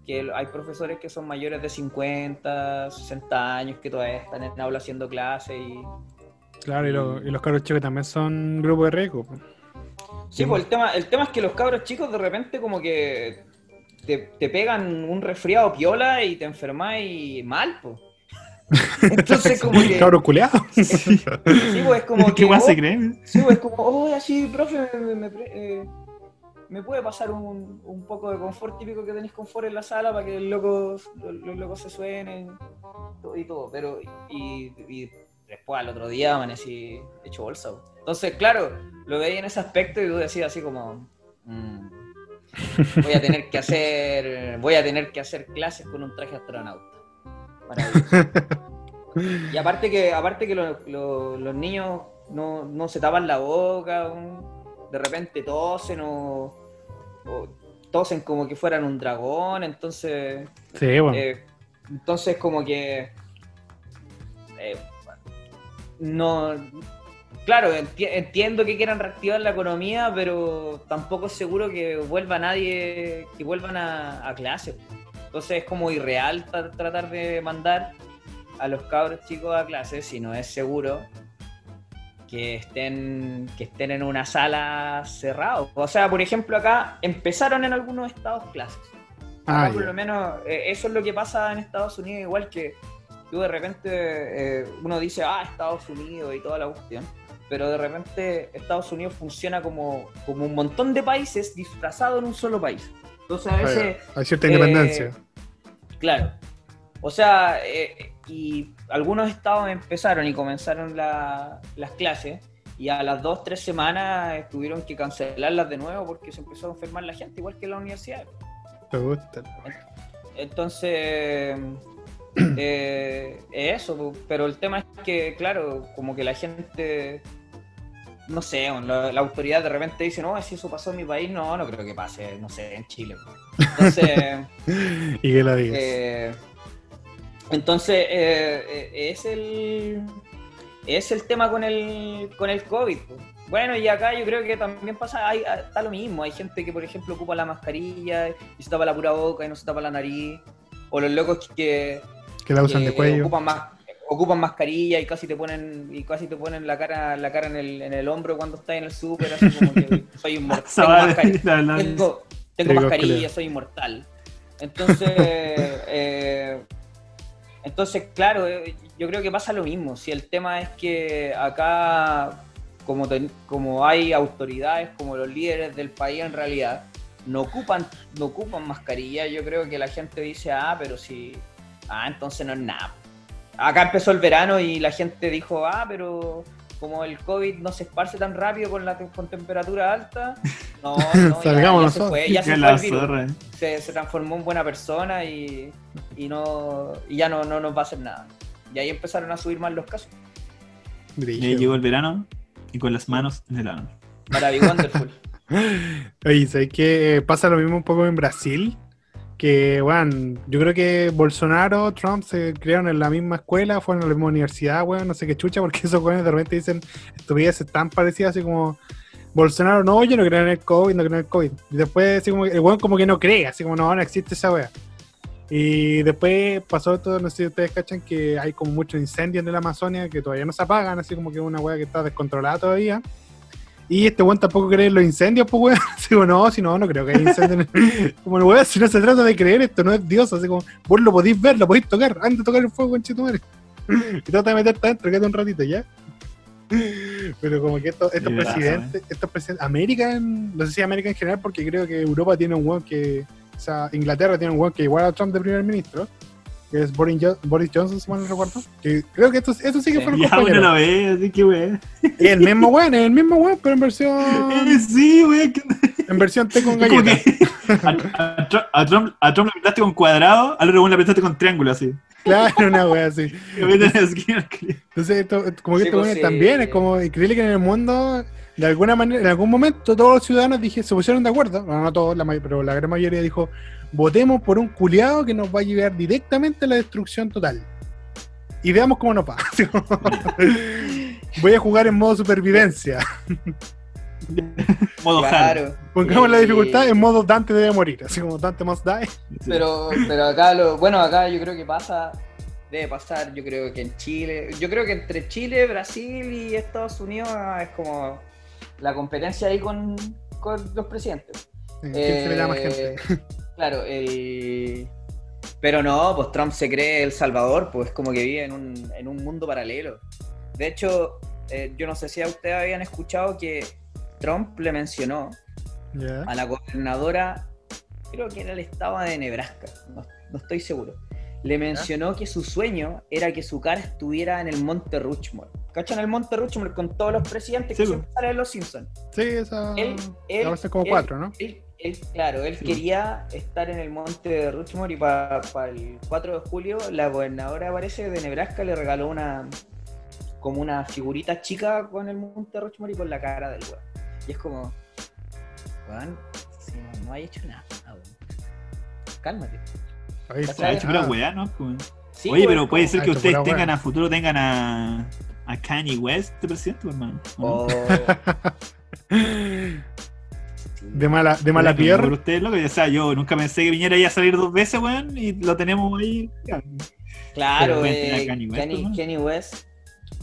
que hay profesores que son mayores de 50, 60 años que todavía están en aula haciendo clases y... Claro, y, lo- y los cabros chicos también son grupo de riesgo. Sí, pues el tema, el tema es que los cabros chicos de repente como que te, te pegan un resfriado piola y te enfermas y mal, pues. [laughs] Entonces como que... Cabros culeados. [laughs] Sí, pues es como [laughs] que... ¿Qué oh, se creen? Sí, pues como, oh, así, profe, me, me eh, me puede pasar un, un poco de confort típico que tenéis confort en la sala para que el loco, los, los locos se suenen y todo, pero y, y después al otro día amanecí hecho bolsa. Entonces, claro, lo veía en ese aspecto y tú decías así como, mm, voy a tener que [laughs] hacer, voy a tener que hacer clases con un traje astronauta. Y aparte que, aparte que lo- lo- los niños no, no se tapan la boca, de repente tosen o, o tosen como que fueran un dragón, entonces, Sí, bueno. eh, entonces como que eh, no, claro, enti- entiendo que quieran reactivar la economía, pero tampoco es seguro que vuelva nadie, que vuelvan a, a clase. Entonces es como irreal tra- tratar de mandar a los cabros chicos a clase si no es seguro que estén, que estén en una sala cerrada. O sea, por ejemplo, acá empezaron en algunos estados clases. Acá, Ah, por lo menos, eh, eso es lo que pasa en Estados Unidos, igual que tú de repente, eh, uno dice, ah, Estados Unidos y toda la cuestión, pero de repente Estados Unidos funciona como, como un montón de países disfrazados en un solo país. Entonces a veces... Hay cierta eh, independencia. Claro. O sea, eh, y algunos estados empezaron y comenzaron la- las clases y a las dos, tres semanas tuvieron que cancelarlas de nuevo porque se empezó a enfermar la gente, igual que en la universidad. Me gusta. Entonces, [clears throat] eh, es eso, po. pero el tema es que, claro, como que la gente, no sé, la, la autoridad de repente dice, no, si eso pasó en mi país, no, no creo que pase, no sé, en Chile. Entonces... [laughs] Y que lo digas. Eh, entonces, eh, eh, es el es el tema con el con el COVID. po. Bueno, y acá yo creo que también pasa, hay, está lo mismo. Hay gente que, por ejemplo, ocupa la mascarilla y se tapa la pura boca y no se tapa la nariz. O los locos que, que la usan que de cuello. ocupan, mas- ocupan mascarilla y casi te ponen y casi te ponen la cara la cara en el, en el hombro cuando estás en el súper, así como que [laughs] soy inmortal. Tengo. Tengo, mascarilla, soy inmortal. Entonces, [laughs] eh, entonces, claro, eh, yo creo que pasa lo mismo. Si el tema es que acá, como, ten- como hay autoridades, como los líderes del país en realidad, no ocupan, no ocupan mascarilla, yo creo que la gente dice, ah, pero si, ah, entonces no es nada. Acá empezó el verano y la gente dijo, ah, pero como el COVID no se esparce tan rápido con la con temperatura alta, [laughs] no, no, ya- Salgamos ya, se nosotros. fue, ya [laughs] se fue el virus se, se transformó en buena persona y, y no y ya no, no nos va a hacer nada. Y ahí empezaron a subir más los casos. Y ahí llegó el verano y con las manos en el ano. Maravilloso, wonderful. [laughs] Oye, ¿sabes qué? Pasa lo mismo un poco en Brasil. Que, bueno, yo creo que Bolsonaro, Trump se criaron en la misma escuela, fueron a la misma universidad, weón, no sé qué chucha, porque [laughs] esos weones de repente dicen estupideces tan parecidas, así como Bolsonaro, no, yo no creo en el COVID, no creo en el COVID. Y después, así como, el weón como que no cree, así como, no, no existe esa wea. Y después pasó todo, no sé si ustedes cachan que hay como muchos incendios en la Amazonia que todavía no se apagan, así como que es una wea que está descontrolada todavía. Y este weón tampoco cree en los incendios, pues weón. [laughs] Así como, no, si no, no creo que haya incendios. [laughs] como, weón, si no se trata de creer, esto no es Dios. Así como, vos lo podéis ver, lo podéis tocar. Anda a tocar el fuego, conchetumare. [laughs] y trata de meterte adentro, quédate un ratito, ¿ya? Pero como que esto- estos verdad, presidentes, estos presidentes, América, en- no sé si América en general, porque creo que Europa tiene un weón que, o sea, Inglaterra tiene un weón que igual a Trump de primer ministro, que es Boris, Jo- Boris Johnson, si mal no recuerdo. Que creo que estos, estos sí que Sí. fueron Ya uno compañeros. lo ve, así que weón. Es el mismo weón, es el mismo weón, pero en versión, Eh, [laughs] Sí, weón. en versión té con galletas. que a, a Trump- a Trump, le pintaste con cuadrado, al otro weón le pintaste con triángulo, así. Claro, una wea así. [laughs] Entonces, esto, como que Sí, estos pues, sí. también es como increíble que en el mundo de alguna manera, en algún momento todos los ciudadanos dije, se pusieron de acuerdo, no, no todos, la pero la gran mayoría dijo, votemos por un culiado que nos va a llevar directamente a la destrucción total. Y veamos cómo nos va. [laughs] Voy a jugar en modo supervivencia. Modo hard. Claro. Pongamos la dificultad en modo Dante debe morir, así como Dante must die. Pero, pero acá, lo, bueno, acá yo creo que pasa, debe pasar, yo creo que en Chile, yo creo que entre Chile, Brasil y Estados Unidos es como la competencia ahí con, con los presidentes. ¿Quién se le da más gente? Claro, el... Pero no, pues Trump se cree El Salvador, pues como que vive en un, en un mundo paralelo. De hecho, eh, yo no sé si a ustedes habían escuchado que Trump le mencionó a la gobernadora, creo que era el estado de Nebraska, no, no estoy seguro. Le mencionó que su sueño era que su cara estuviera en el Monte Rushmore. ¿Cachan el Monte Rushmore con todos los presidentes Sí, que po. siempre salen en Los Simpsons? Sí, esa. Él, él, va a ser como él- cuatro, ¿no? Él, él, claro, él Sí. quería estar en el monte de Rushmore y para el 4 de julio la gobernadora, parece, de Nebraska le regaló una como una figurita chica con el monte de Rushmore y con la cara del weón. Y es como, weón, si no, no hay hecho nada, weón. Cálmate. Ahí está. Ha hecho pura weá, ¿no? Como- Sí, Oye, weón, pero puede ser que ustedes tengan weá. a futuro tengan a, a Kanye West de presidente, hermano. Oh, [laughs] De mala, de mala pierna. ustedes, loco. O sea, yo nunca pensé que viniera ahí a salir dos veces, weón, y lo tenemos ahí. ya. Claro, eh, Kanye West, Kanye, ¿no? Kanye West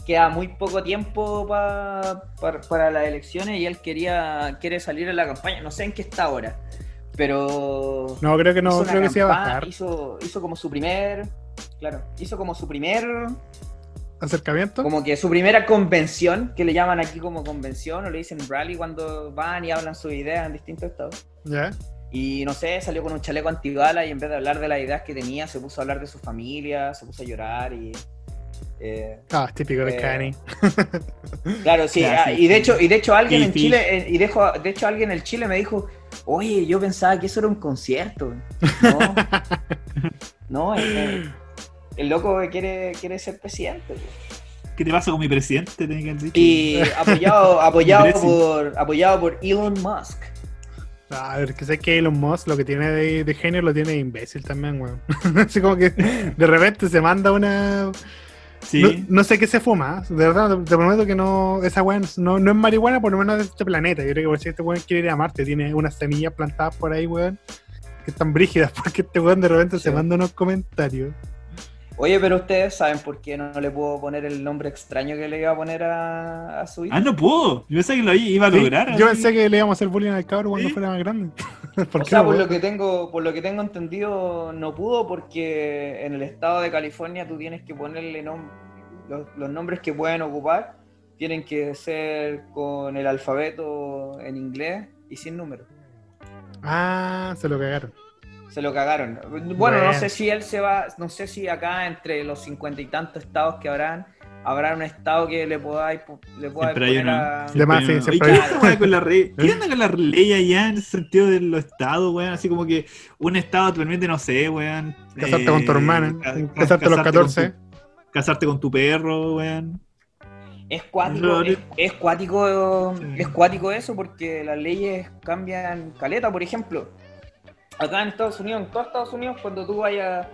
queda muy poco tiempo pa- pa- para las elecciones y él quería quiere salir en la campaña. No sé en qué está ahora, pero No, creo que no, creo que se iba a bajar. Hizo, hizo como su primer, claro, hizo como su primer, Acercamiento. como que su primera convención, que le llaman aquí como convención o le dicen rally cuando van y hablan sus ideas en distintos estados. Ya. Y no sé, salió con un chaleco antibala y en vez de hablar de las ideas que tenía, se puso a hablar de su familia, se puso a llorar y. eh, Ah, es típico de Eh, Kanye. [laughs] claro, sí, Ya, ah, sí, y de hecho, y de hecho alguien Y en. Chile, eh, y dejo, de hecho alguien en Chile me dijo, oye, yo pensaba que eso era un concierto. [laughs] No, no, el, el loco quiere, quiere ser presidente. ¿Qué te pasa con mi presidente? Que. Y [laughs] apoyado, apoyado por, apoyado por Elon Musk. Ah, A ver, que sé que Elon Musk lo que tiene de, de genio lo tiene de imbécil también, weón. [laughs] Así como que de repente se manda una. Sí. No, no sé qué se fuma, de verdad, te, prometo que no, esa weá no, no es marihuana, por lo menos de este planeta. Yo creo que por si este weón quiere ir a Marte, tiene unas semillas plantadas por ahí, weón, que están brígidas, [laughs] porque este weón de repente se manda unos comentarios. Oye, pero ustedes saben por qué no le puedo poner el nombre extraño que le iba a poner a, a su hijo. Ah, no pudo. Yo pensé que lo iba a Sí, lograr. yo pensé que le íbamos a hacer bullying al cabro cuando ¿Sí? fuera más grande. [laughs] ¿Por O qué sea, no, por lo que tengo, por lo que tengo entendido, no pudo porque en el estado de California tú tienes que ponerle nom- los, los nombres que pueden ocupar tienen que ser con el alfabeto en inglés y sin número. Ah, se lo cagaron. Se lo cagaron. Bueno, Bueno. no sé si él se va, no sé si acá entre los cincuenta y tantos estados que habrán, habrá un estado que le podáis le podáis Siempre hay poner uno. a... Más, sí, siempre ¿qué hay- onda, con la ley? [laughs] ¿Qué onda con la ley allá en el sentido de los estados, weón? Así como que un estado te permite, no sé, weón. Casarte con tu hermana, ca- ca- casarte a los con 14. tu- casarte con tu perro, weón. Es cuático, es, es cuático, Sí. es cuático eso porque las leyes cambian caleta, por ejemplo. Acá en Estados Unidos, en todo Estados Unidos, cuando tú vayas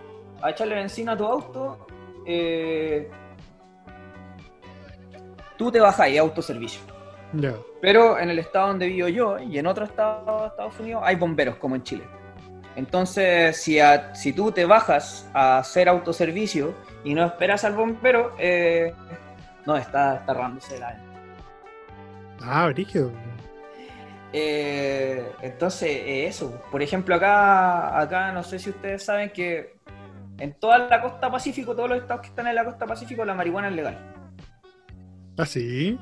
a echarle benzina a tu auto, eh, tú te bajas y autoservicio. Ya. Pero en el estado donde vivo yo y en otro estado de Estados Unidos hay bomberos, como en Chile. Entonces, si, a- si tú te bajas a hacer autoservicio y no esperas al bombero, eh, no, está, está la... Ah, brígido. Eh, entonces, eh, eso. Por ejemplo, acá, acá no sé si ustedes saben que en toda la costa pacífico, todos los estados que están en la costa pacífico, la marihuana es legal. ¿Ah, sí?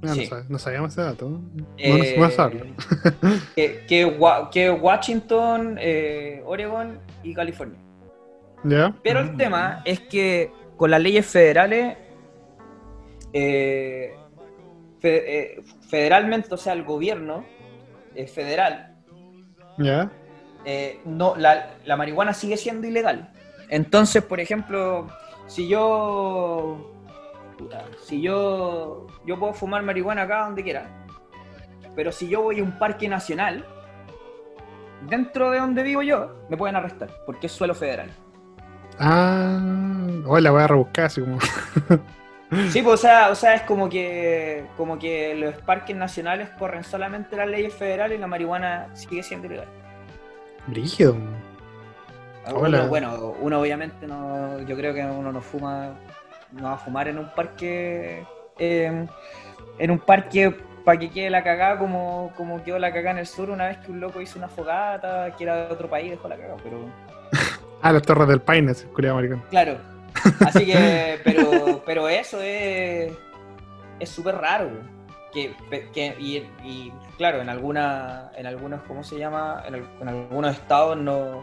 No, Sí. no, sab- no sabíamos ese dato. No, Eh, no, sabía. [laughs] que, que Wa- que Washington, eh, Oregon y California. ¿Ya? Pero el tema es que con las leyes federales, eh, fe- eh, federalmente, o sea, el gobierno eh, federal, ¿Ya? eh, no, la, la marihuana sigue siendo ilegal. Entonces, por ejemplo, si yo puta, si yo, yo puedo fumar marihuana acá donde quiera, pero si yo voy a un parque nacional, dentro de donde vivo yo, me pueden arrestar, porque es suelo federal. Ah, oh, la voy a rebuscar así como. [laughs] Sí, pues, o sea, o sea, es como que, como que los parques nacionales corren solamente las leyes federales y la marihuana sigue siendo ilegal. Brígido. Hola. Uno, bueno, uno obviamente no, yo creo que uno no fuma, no va a fumar en un parque, eh, en un parque para que quede la cagada como, como quedó la cagada en el sur una vez que un loco hizo una fogata, que era de otro país, dejó la cagada, pero... [laughs] Ah, las torres del Paine, culiao maricón. Claro. Así que, pero, pero eso es es súper raro. Que, que- y, y, claro, en alguna, en algunos, ¿cómo se llama? En, en algunos estados no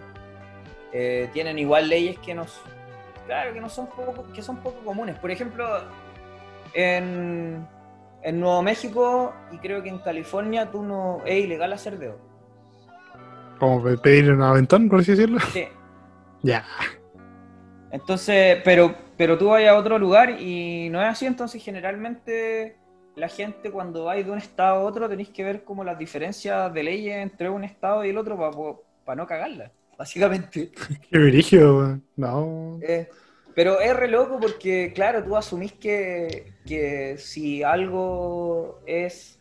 eh, tienen igual leyes que nos, claro, que no son poco, que son poco comunes. Por ejemplo, en, en Nuevo México y creo que en California tú no es ilegal hacer dedo. Como pe- pedir un aventón, por así decirlo. Sí. Ya. Entonces, pero, pero tú vas a otro lugar y no es así, entonces generalmente la gente cuando vais de un estado a otro tenéis que ver como las diferencias de leyes entre un estado y el otro para no cagarla, básicamente. [laughs] Qué weón. No. Eh, pero es re loco porque, claro, tú asumís que, que si algo es...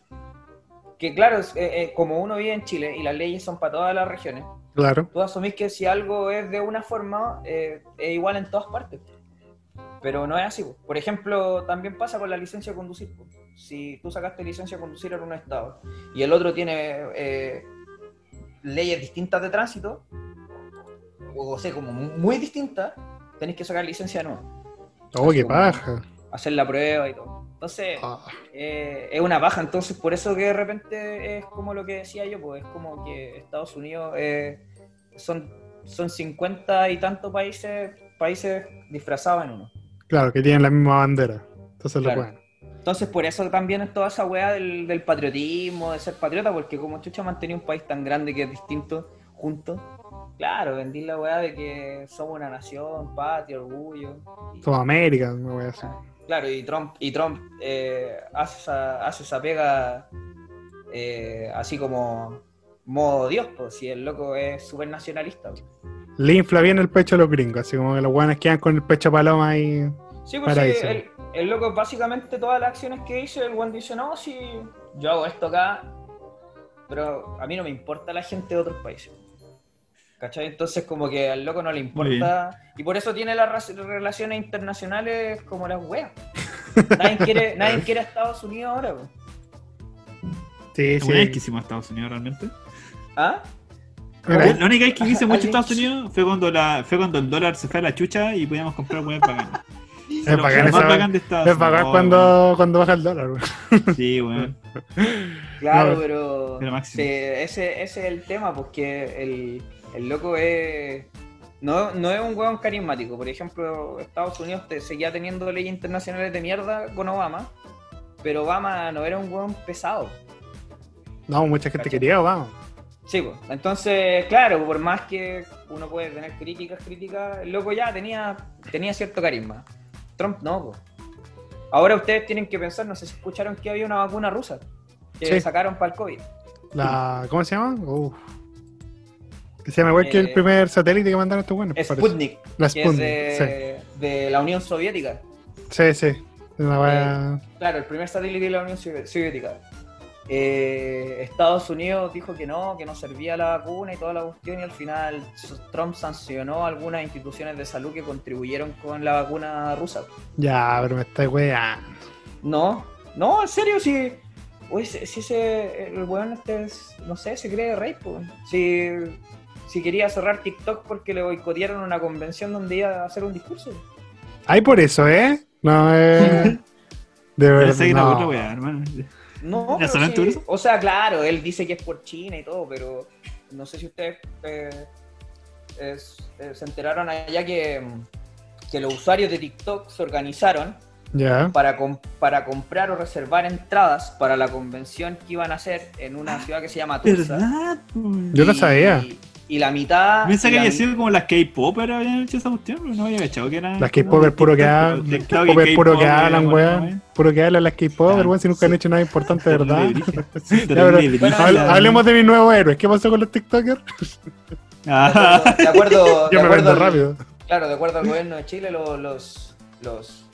Que claro, eh, eh, como uno vive en Chile y las leyes son para todas las regiones, Claro. tú asumís que si algo es de una forma, eh, es igual en todas partes. Pero no es así. po. Por ejemplo, también pasa con la licencia de conducir. Si tú sacaste licencia de conducir en un estado y el otro tiene eh, leyes distintas de tránsito, o sea, como mu- muy distintas, tenés que sacar licencia de nuevo, Oh, qué paja. hacer la prueba y todo. Entonces, Ah, eh, es una baja, entonces por eso que de repente es como lo que decía yo, pues es como que Estados Unidos eh, son, son 50 y tantos países, países disfrazados en uno. claro, que tienen la misma bandera. Entonces Claro. lo pueden. Entonces por eso también es toda esa weá del, del patriotismo, de ser patriota, porque como Chucha mantenía un país tan grande que es distinto juntos, claro, vendí la weá de que somos una nación, patria, orgullo. y- Toda América, me voy a hacer. Claro, y Trump, y Trump eh, hace, esa, hace esa pega eh, así como modo Dios, pues si el loco es súper nacionalista. pues. Le infla bien el pecho a los gringos, así como que los guanes quedan con el pecho paloma ahí. Sí, pues sí, el, el loco básicamente todas las acciones que hizo, el buen dice, no, si yo hago esto acá, pero a mí no me importa la gente de otros países. ¿Cachai? Entonces como que al loco no le importa. Y por eso tiene las relaciones internacionales como las weas. [laughs] Nadie quiere, nadie quiere a Estados Unidos ahora. pues. Sí, ¿Alguna vez sí. que hicimos a Estados Unidos realmente? ¿Ah? La única vez que hice mucho ¿Alguien? Estados Unidos fue cuando, la, fue cuando el dólar se fue a la chucha y podíamos comprar weas bacanas. Es esa- bacán de Estados Es pagar cuando, cuando baja el dólar, weón. Sí, weón. Claro, No, pero pero máximo. sí, ese, ese es el tema, porque el, el loco es... No, no es un hueón carismático. Por ejemplo, Estados Unidos te- seguía teniendo leyes internacionales de mierda con Obama, pero Obama no era un hueón pesado. No, mucha gente ¿Cachai? quería, vamos. Sí, pues. Entonces, claro, por más que uno puede tener críticas, críticas, el loco ya tenía, tenía cierto carisma. Trump no, pues. Ahora ustedes tienen que pensar, no sé si escucharon que había una vacuna rusa que Sí. sacaron para el COVID. La, ¿Cómo se llama? Uf. Que se llama igual que el Eh, primer satélite que mandaron estos buenos. Sputnik, La que es Sputnik, de, de la Unión Soviética. sí. Sí, sí. Wea- Claro, el primer satélite de la Unión Sovi- Soviética. Eh, Estados Unidos dijo que no, que no servía la vacuna y toda la cuestión, y al final Trump sancionó algunas instituciones de salud que contribuyeron con la vacuna rusa. Ya, pero me está wea. No, no, en serio, si, uy, si, si ese, el weón este es, no sé, se cree rey, pues. Si, si quería cerrar TikTok porque le boicotearon una convención donde iba a hacer un discurso. Ay, por eso, ¿eh? No, eh. [laughs] De verdad. No. otra wea, hermano. No, o sea, claro, él dice que es por China y todo, pero no sé si ustedes eh, es- eh, se enteraron allá que, que los usuarios de TikTok se organizaron Ya. para, com- para comprar o reservar entradas para la convención que iban a hacer en una ciudad que se llama Tulsa. Yo no sabía. y la mitad. Pensé y que había sido como las K-Popers habían hecho esa cuestión, pero no había cachado que era. Las de puro que hablan, y puro que K-pop, hablan, weón. Puro que hablan las Ya, weón, si nunca han hecho nada importante, de verdad. [laughs] Hablemos de mis nuevos héroes. ¿Qué pasó con los TikTokers? Ah, De acuerdo, de [laughs] Yo me acuerdo vendo rápido. Claro, de acuerdo al gobierno de Chile, lo- los, los,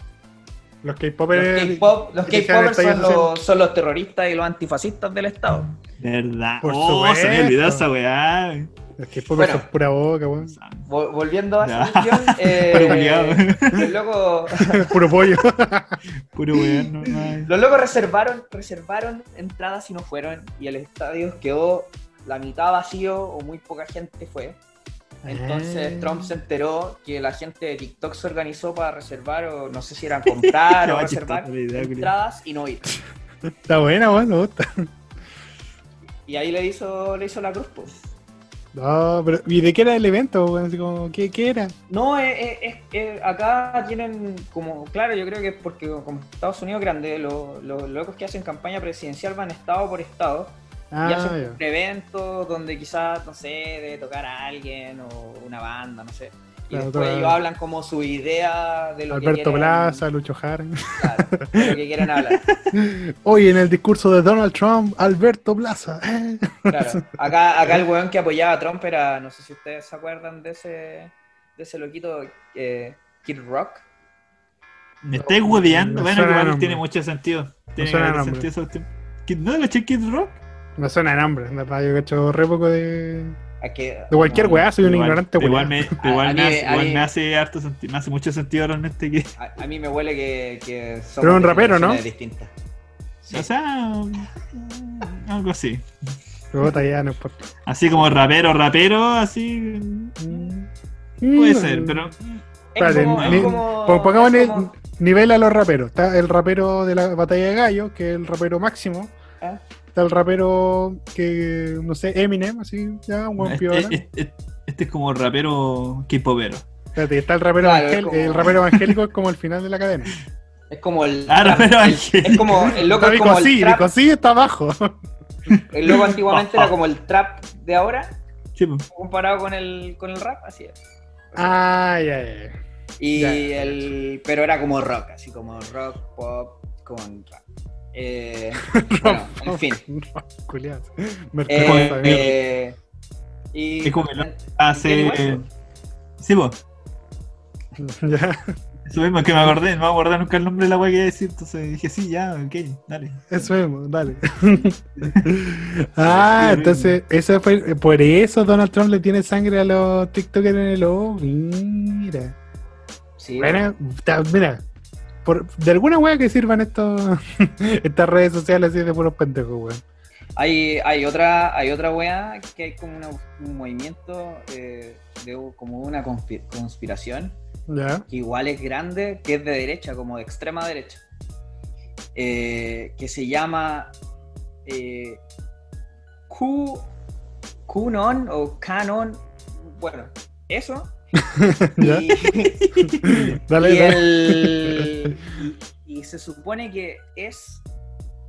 Los los K-Popers. K-pop- los K-popers son los, son los terroristas y los antifascistas del Estado. verdad. Por oh, se me olvidó esa weá. Los K-Popers Bueno. son pura boca, weón. Vol- volviendo a [laughs] eh, culiao. los [laughs] locos, Puro pollo. [laughs] Puro weón, no, no. los locos reservaron, reservaron entradas y no fueron, y el estadio quedó la mitad vacío o muy poca gente fue. Entonces Ah. Trump se enteró que la gente de TikTok se organizó para reservar, o no sé si eran comprar o va reservar idea, entradas y no ir. Está buena, weón, me gusta. Y ahí le hizo, le hizo la cruz, pues. No, pero ¿y de qué era el evento? Así como, ¿qué, qué era? No, eh, eh, eh, eh, acá tienen como, claro, yo creo que es porque como Estados Unidos es grande, lo- los locos que hacen campaña presidencial van estado por estado y Ah, hacen ya. un evento donde quizás, no sé, debe tocar a alguien o una banda, no sé. Y Claro, después toda- ellos hablan como su idea de lo que Alberto quieren, Plaza, Lucho Jara. claro, de lo que quieren hablar. [laughs] Hoy en el discurso de Donald Trump, Alberto Plaza. eh. Claro. Acá, acá el weón que apoyaba a Trump era, no sé si ustedes se acuerdan de ese, de ese loquito eh, Kid Rock. Me estáis hueveando. Bueno, igual nombre. tiene mucho sentido. Tiene nombre. sentido esa cuestión. ¿Qué- ¿No Kid Rock? Me suena de nombre, en verdad. Yo he hecho re poco de, a que- de cualquier no, weá, soy un Igual- ignorante Igual, weá. me, A- igual, a me, mí- hace, igual mí- me hace harto senti- me hace mucho sentido realmente que. A, a mí me huele que, que somos Pero un rapero, ¿no? distintas. Sí. O sea, algo así. Ya no importa. Así como rapero, rapero, así. Mm. Puede Mm. ser, pero. Es Espérate, como- es ni- como- pon- pongamos como- nivel a los raperos. Está el rapero de la batalla de gallo, que es el rapero máximo. ¿Ah? Está el rapero que, no sé, Eminem, así, ya, un buen Este, piola. este- este es como rapero K-popero. Espérate, y está el rapero, Claro, como- el rapero evangélico es como el final de la cadena. Es como el. Ah, rapero el- evangélico. es como el loco es como el trap. Sí está abajo. El loco antiguamente era como el trap de ahora, Sí, comparado con el, con el rap, así es. Ah, ya, ya, ya. Y Ya, ya, el. Pero era como rock, así como rock, pop, con rap. Eh, [laughs] bueno, en fin. Eh, Mercado, eh, y Es como el- Hace. Sí, pues. [laughs] ya, Eso mismo que me acordé, no me acordé nunca el nombre de la weá que iba a decir, entonces dije, sí, ya, ok, dale. eso mismo, dale. [laughs] ah, entonces, eso fue, por eso Donald Trump le tiene sangre a los TikTokers en el ojo. Mira. Sí, Bueno, mira, por, de alguna wea que sirvan estos [laughs] estas redes sociales así de puros pendejos, weón. Hay, hay otra, hay otra wea que hay como una- un movimiento eh, de como una conspi- conspiración que igual es grande, que es de derecha, como de extrema derecha, eh, que se llama eh, Q, QAnon o Canon, bueno, eso. [laughs] Ya. Y, [laughs] Dale, y dale. el- [laughs] y se supone que es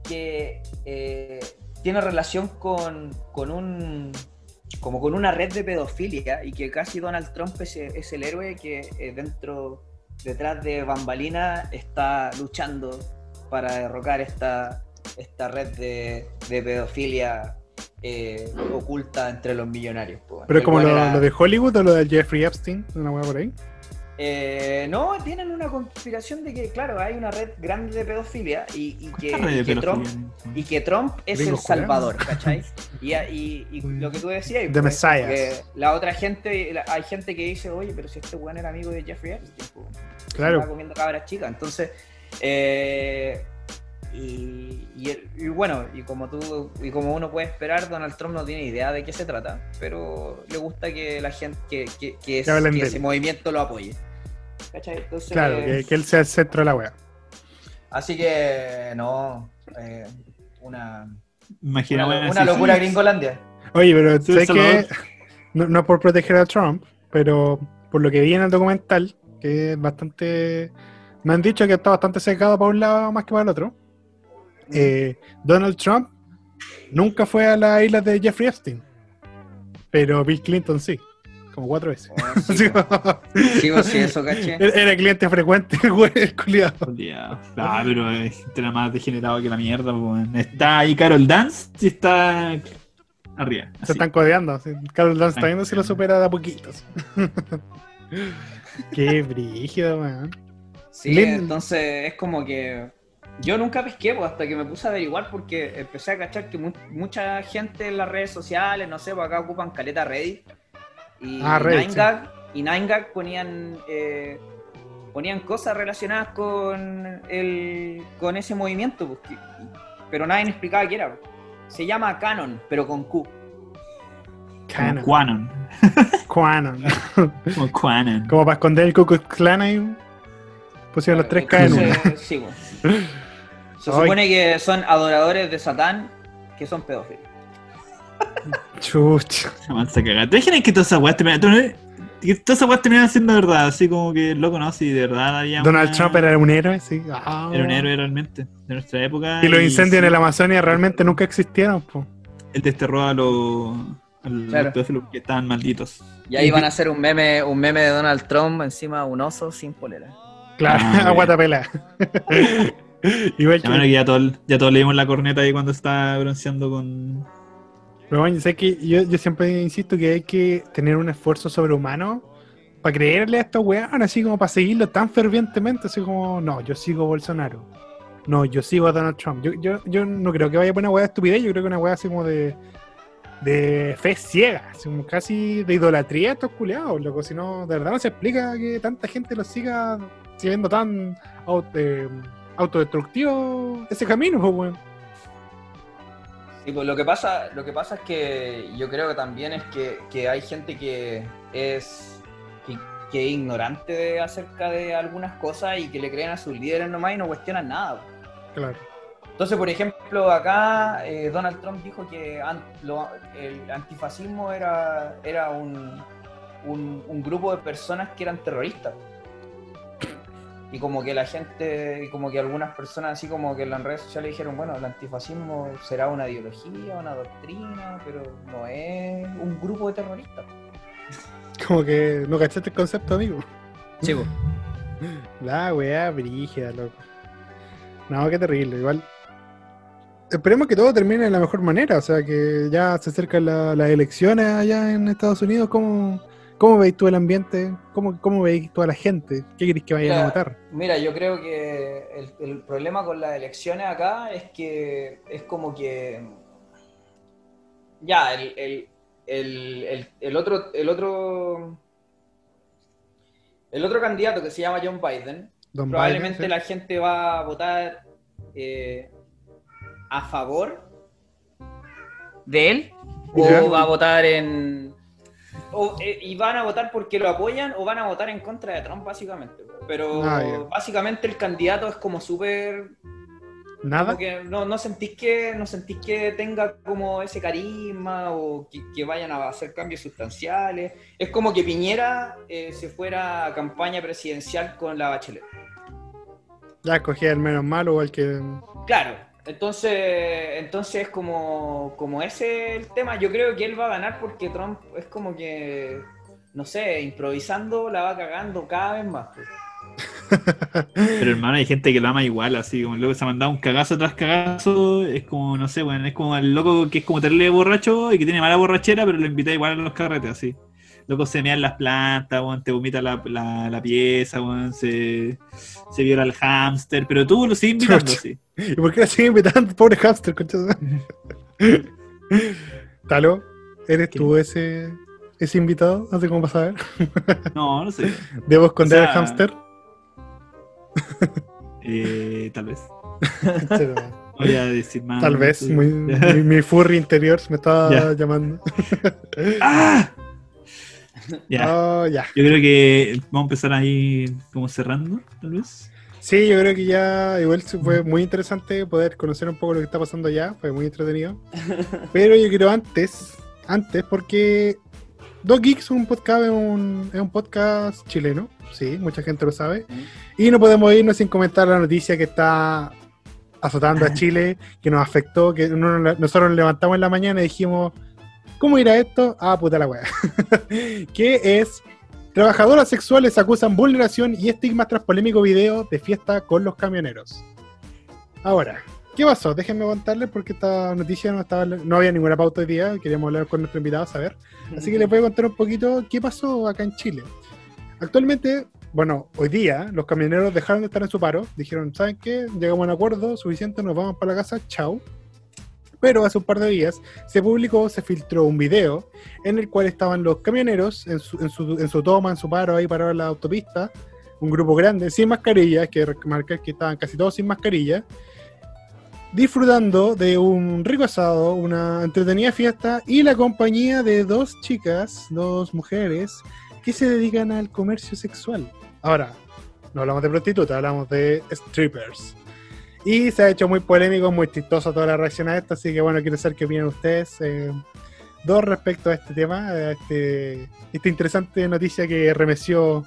que eh, tiene relación con, con un como con una red de pedofilia y que casi Donald Trump es, es el héroe que eh, dentro detrás de Bambalina está luchando para derrocar esta, esta red de, de pedofilia eh, oculta entre los millonarios. po. Pero es como lo, era- lo de Hollywood o lo de Jeffrey Epstein, una wea por ahí. Eh, no, tienen una conspiración de que, claro, hay una red grande de pedofilia y, y que, ¿Cuántas redes y que de Trump, pedofilia? y que Trump es el salvador, ¿cachai? [laughs] Y, y- y Mm. lo que tú decías, The pues, que la otra gente, la- hay gente que dice, oye, pero si este weón era amigo de Jeffrey Epstein, pues, Claro. estaba comiendo cabras chicas, entonces, eh, y, y el- y bueno, y como tú, y como uno puede esperar, Donald Trump no tiene idea de qué se trata, pero le gusta que la gente, que, que, que, es- ese movimiento lo apoye. ¿Cachai? Entonces, Claro, que, que él sea el centro de la wea. Así que no, eh, una, Imagina, una, locura sí. gringolandia. Oye, pero Sí, sé El Salvador. que no, no es por proteger a Trump, pero por lo que vi en el documental, que es bastante. Me han dicho que está bastante secado para un lado más que para el otro. Eh, Donald Trump nunca fue a las islas de Jeffrey Epstein. Pero Bill Clinton sí. Como cuatro veces. Oh, sí, Así po. como- Sí, po, sí, eso caché. Era cliente frecuente, [laughs] güey, el culiado. Ah, pero era más degenerado que la mierda, weón. Está ahí Carol Dance y está arriba. Se están codeando. Carol Dance también se lo supera de a poquitos. [laughs] Qué brígido, weón. Sí, Lin- entonces es como que yo nunca pesqué pues, hasta que me puse a averiguar porque empecé a cachar que mu- mucha gente en las redes sociales, no sé, pues acá ocupan caleta Reddit y Ah, Reddit, 9gag, y 9gag ponían eh, ponían cosas relacionadas con el con ese movimiento, pues, que- pero nadie me explicaba qué era. pues. Se llama Canon, pero con Q. Canon. Quanon. [laughs] Quanon. Como Quanon. Como para esconder el Ku Klux Klan ahí. Pusieron los tres K en uno. Sí, pues. [laughs] Se Ay. supone que son adoradores de Satán que son pedófilos. [laughs] Chucha. Se. ¿Te imaginas que todas esas weas terminan, tú no- que todas esas weas terminan siendo verdad? Así como que loco, ¿no? Si de verdad había. Donald una- Trump era un héroe, sí. Ah. era un héroe realmente de nuestra época. Y los incendios en el Amazonia realmente nunca existieron, po. Él desterró a los, Claro. pedófilos que estaban malditos. Y ahí van a hacer un meme, un meme de Donald Trump encima de un oso sin polera. Claro, Ah, [laughs] a ok. guatapela. [laughs] [laughs] Igual bueno, que. ya, todo, todos leímos la corneta ahí cuando está bronceando con. Pero bueno, sé que yo, yo siempre insisto que hay que tener un esfuerzo sobrehumano para creerle a estos weón, así como para seguirlo tan fervientemente, así como, no, yo sigo Bolsonaro. No, yo sigo a Donald Trump. Yo, yo, yo no creo que vaya por una weá de estupidez, yo creo que una weá así como de, de fe ciega, así como casi de idolatría a estos culiados, loco. Si no, de verdad no se explica que tanta gente los siga siendo tan eh, autodestructivo ese camino, pues, weón. Sí, pues lo que pasa, lo que pasa es que yo creo que también es que, que hay gente que es que, que es ignorante de- acerca de algunas cosas y que le creen a sus líderes nomás y no cuestionan nada. Claro. Entonces, por ejemplo, acá eh, Donald Trump dijo que an- lo- el antifascismo era, era un, un- un grupo de personas que eran terroristas. Y como que la gente, y como que algunas personas así como que en las redes sociales dijeron, bueno, el antifascismo será una ideología, una doctrina, pero no es un grupo de terroristas. [laughs] Como que no cachaste el concepto, amigo. Sí, pues. [laughs] La weá brígida, loco. No, qué terrible. Igual. Esperemos que todo termine de la mejor manera. O sea, que ya se acercan la- las elecciones allá en Estados Unidos. ¿Cómo, cómo veis tú el ambiente? ¿Cómo, cómo veis toda la gente? ¿Qué queréis que vayan a votar? Mira, yo creo que el, el problema con las elecciones acá es que es como que ya el, el, el, otro el otro el otro candidato que se llama John Biden Don probablemente Biden, la gente va a votar eh, a favor de él o va a votar en o, eh, y van a votar porque lo apoyan o van a votar en contra de Trump básicamente pero Ah, básicamente el candidato es como súper. ¿Nada? que no, no sentís que no sentís que tenga como ese carisma o que, que vayan a hacer cambios sustanciales es como que Piñera eh, se fuera a campaña presidencial con la Bachelet Ya escogí el menos malo o el que. Claro, entonces, entonces es como, como ese el tema. Yo creo que él va a ganar porque Trump es como que, no sé, improvisando la va cagando cada vez más. pues. [laughs] Pero hermano, hay gente que lo ama igual, así como el loco se ha mandado un cagazo tras cagazo. Es como, no sé, bueno, es como el loco que es como terrible borracho y que tiene mala borrachera, pero lo invita igual a los carretes, así. Loco se mea en las plantas, weón, te vomita la, la, la pieza, weón, se, se viola al hámster, pero tú lo sigues invitando, [laughs] así. ¿Y por qué la siguen invitando? Pobre hamster, concha [laughs] Talo, ¿eres ¿Qué? tú ese, ese invitado? No sé cómo vas a ver. No, no sé. [laughs] ¿Debo esconder O sea, al hamster? Eh, tal vez. [laughs] Voy a decir más. Tal vez, Sí. muy- mi, mi furry interior me estaba Ya. llamando. ¡Ah! Ya. Oh, ya. Yo creo que vamos a empezar ahí como cerrando, tal vez. Sí, yo creo que ya igual fue muy interesante poder conocer un poco lo que está pasando allá, fue muy entretenido. [laughs] Pero yo creo antes, antes, porque Dos Geeks es un podcast, es un, es un podcast chileno, sí, mucha gente lo sabe. Y no podemos irnos sin comentar la noticia que está azotando a [laughs] Chile, que nos afectó, que uno- nosotros nos levantamos en la mañana y dijimos, ¿Cómo irá esto? Ah, puta la weá. [laughs] que es Trabajadoras sexuales acusan vulneración y estigmas tras polémico video de fiesta con los camioneros. Ahora, ¿qué pasó? Déjenme contarles porque esta noticia no, estaba, no había ninguna pauta hoy día, queríamos hablar con nuestro invitado a saber. Así que les voy a contar un poquito qué pasó acá en Chile. Actualmente, bueno, hoy día los camioneros dejaron de estar en su paro, dijeron, ¿saben qué? Llegamos a un acuerdo suficiente, nos vamos para la casa, chao. Pero hace un par de días se publicó, se filtró un video en el cual estaban los camioneros en su, en su, en su toma, en su paro ahí para la autopista, un grupo grande, sin mascarilla, que remarcar que estaban casi todos sin mascarilla, disfrutando de un rico asado, una entretenida fiesta y la compañía de dos chicas, dos mujeres, que se dedican al comercio sexual. Ahora, no hablamos de prostitutas, hablamos de strippers. Y se ha hecho muy polémico, muy chistoso toda la reacción a esto, así que bueno, quiero saber qué opinan ustedes. Eh, dos respecto a este tema, a este, esta interesante noticia que remeció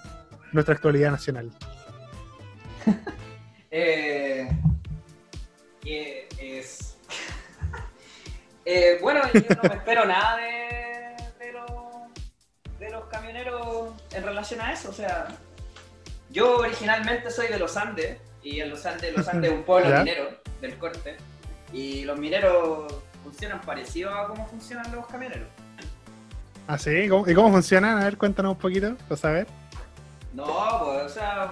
nuestra actualidad nacional. [laughs] Eh. [laughs] Eh, bueno, yo no me espero nada de, de, de los camioneros en relación a eso. O sea, yo originalmente soy de los Andes y en los Andes, los Andes es un [laughs] pueblo ¿Ya? minero del corte. Y los mineros funcionan parecido a cómo funcionan los camioneros. ¿Ah, sí? ¿Cómo- ¿Y cómo funcionan? A ver, cuéntanos un poquito, para saber. No, pues, o sea,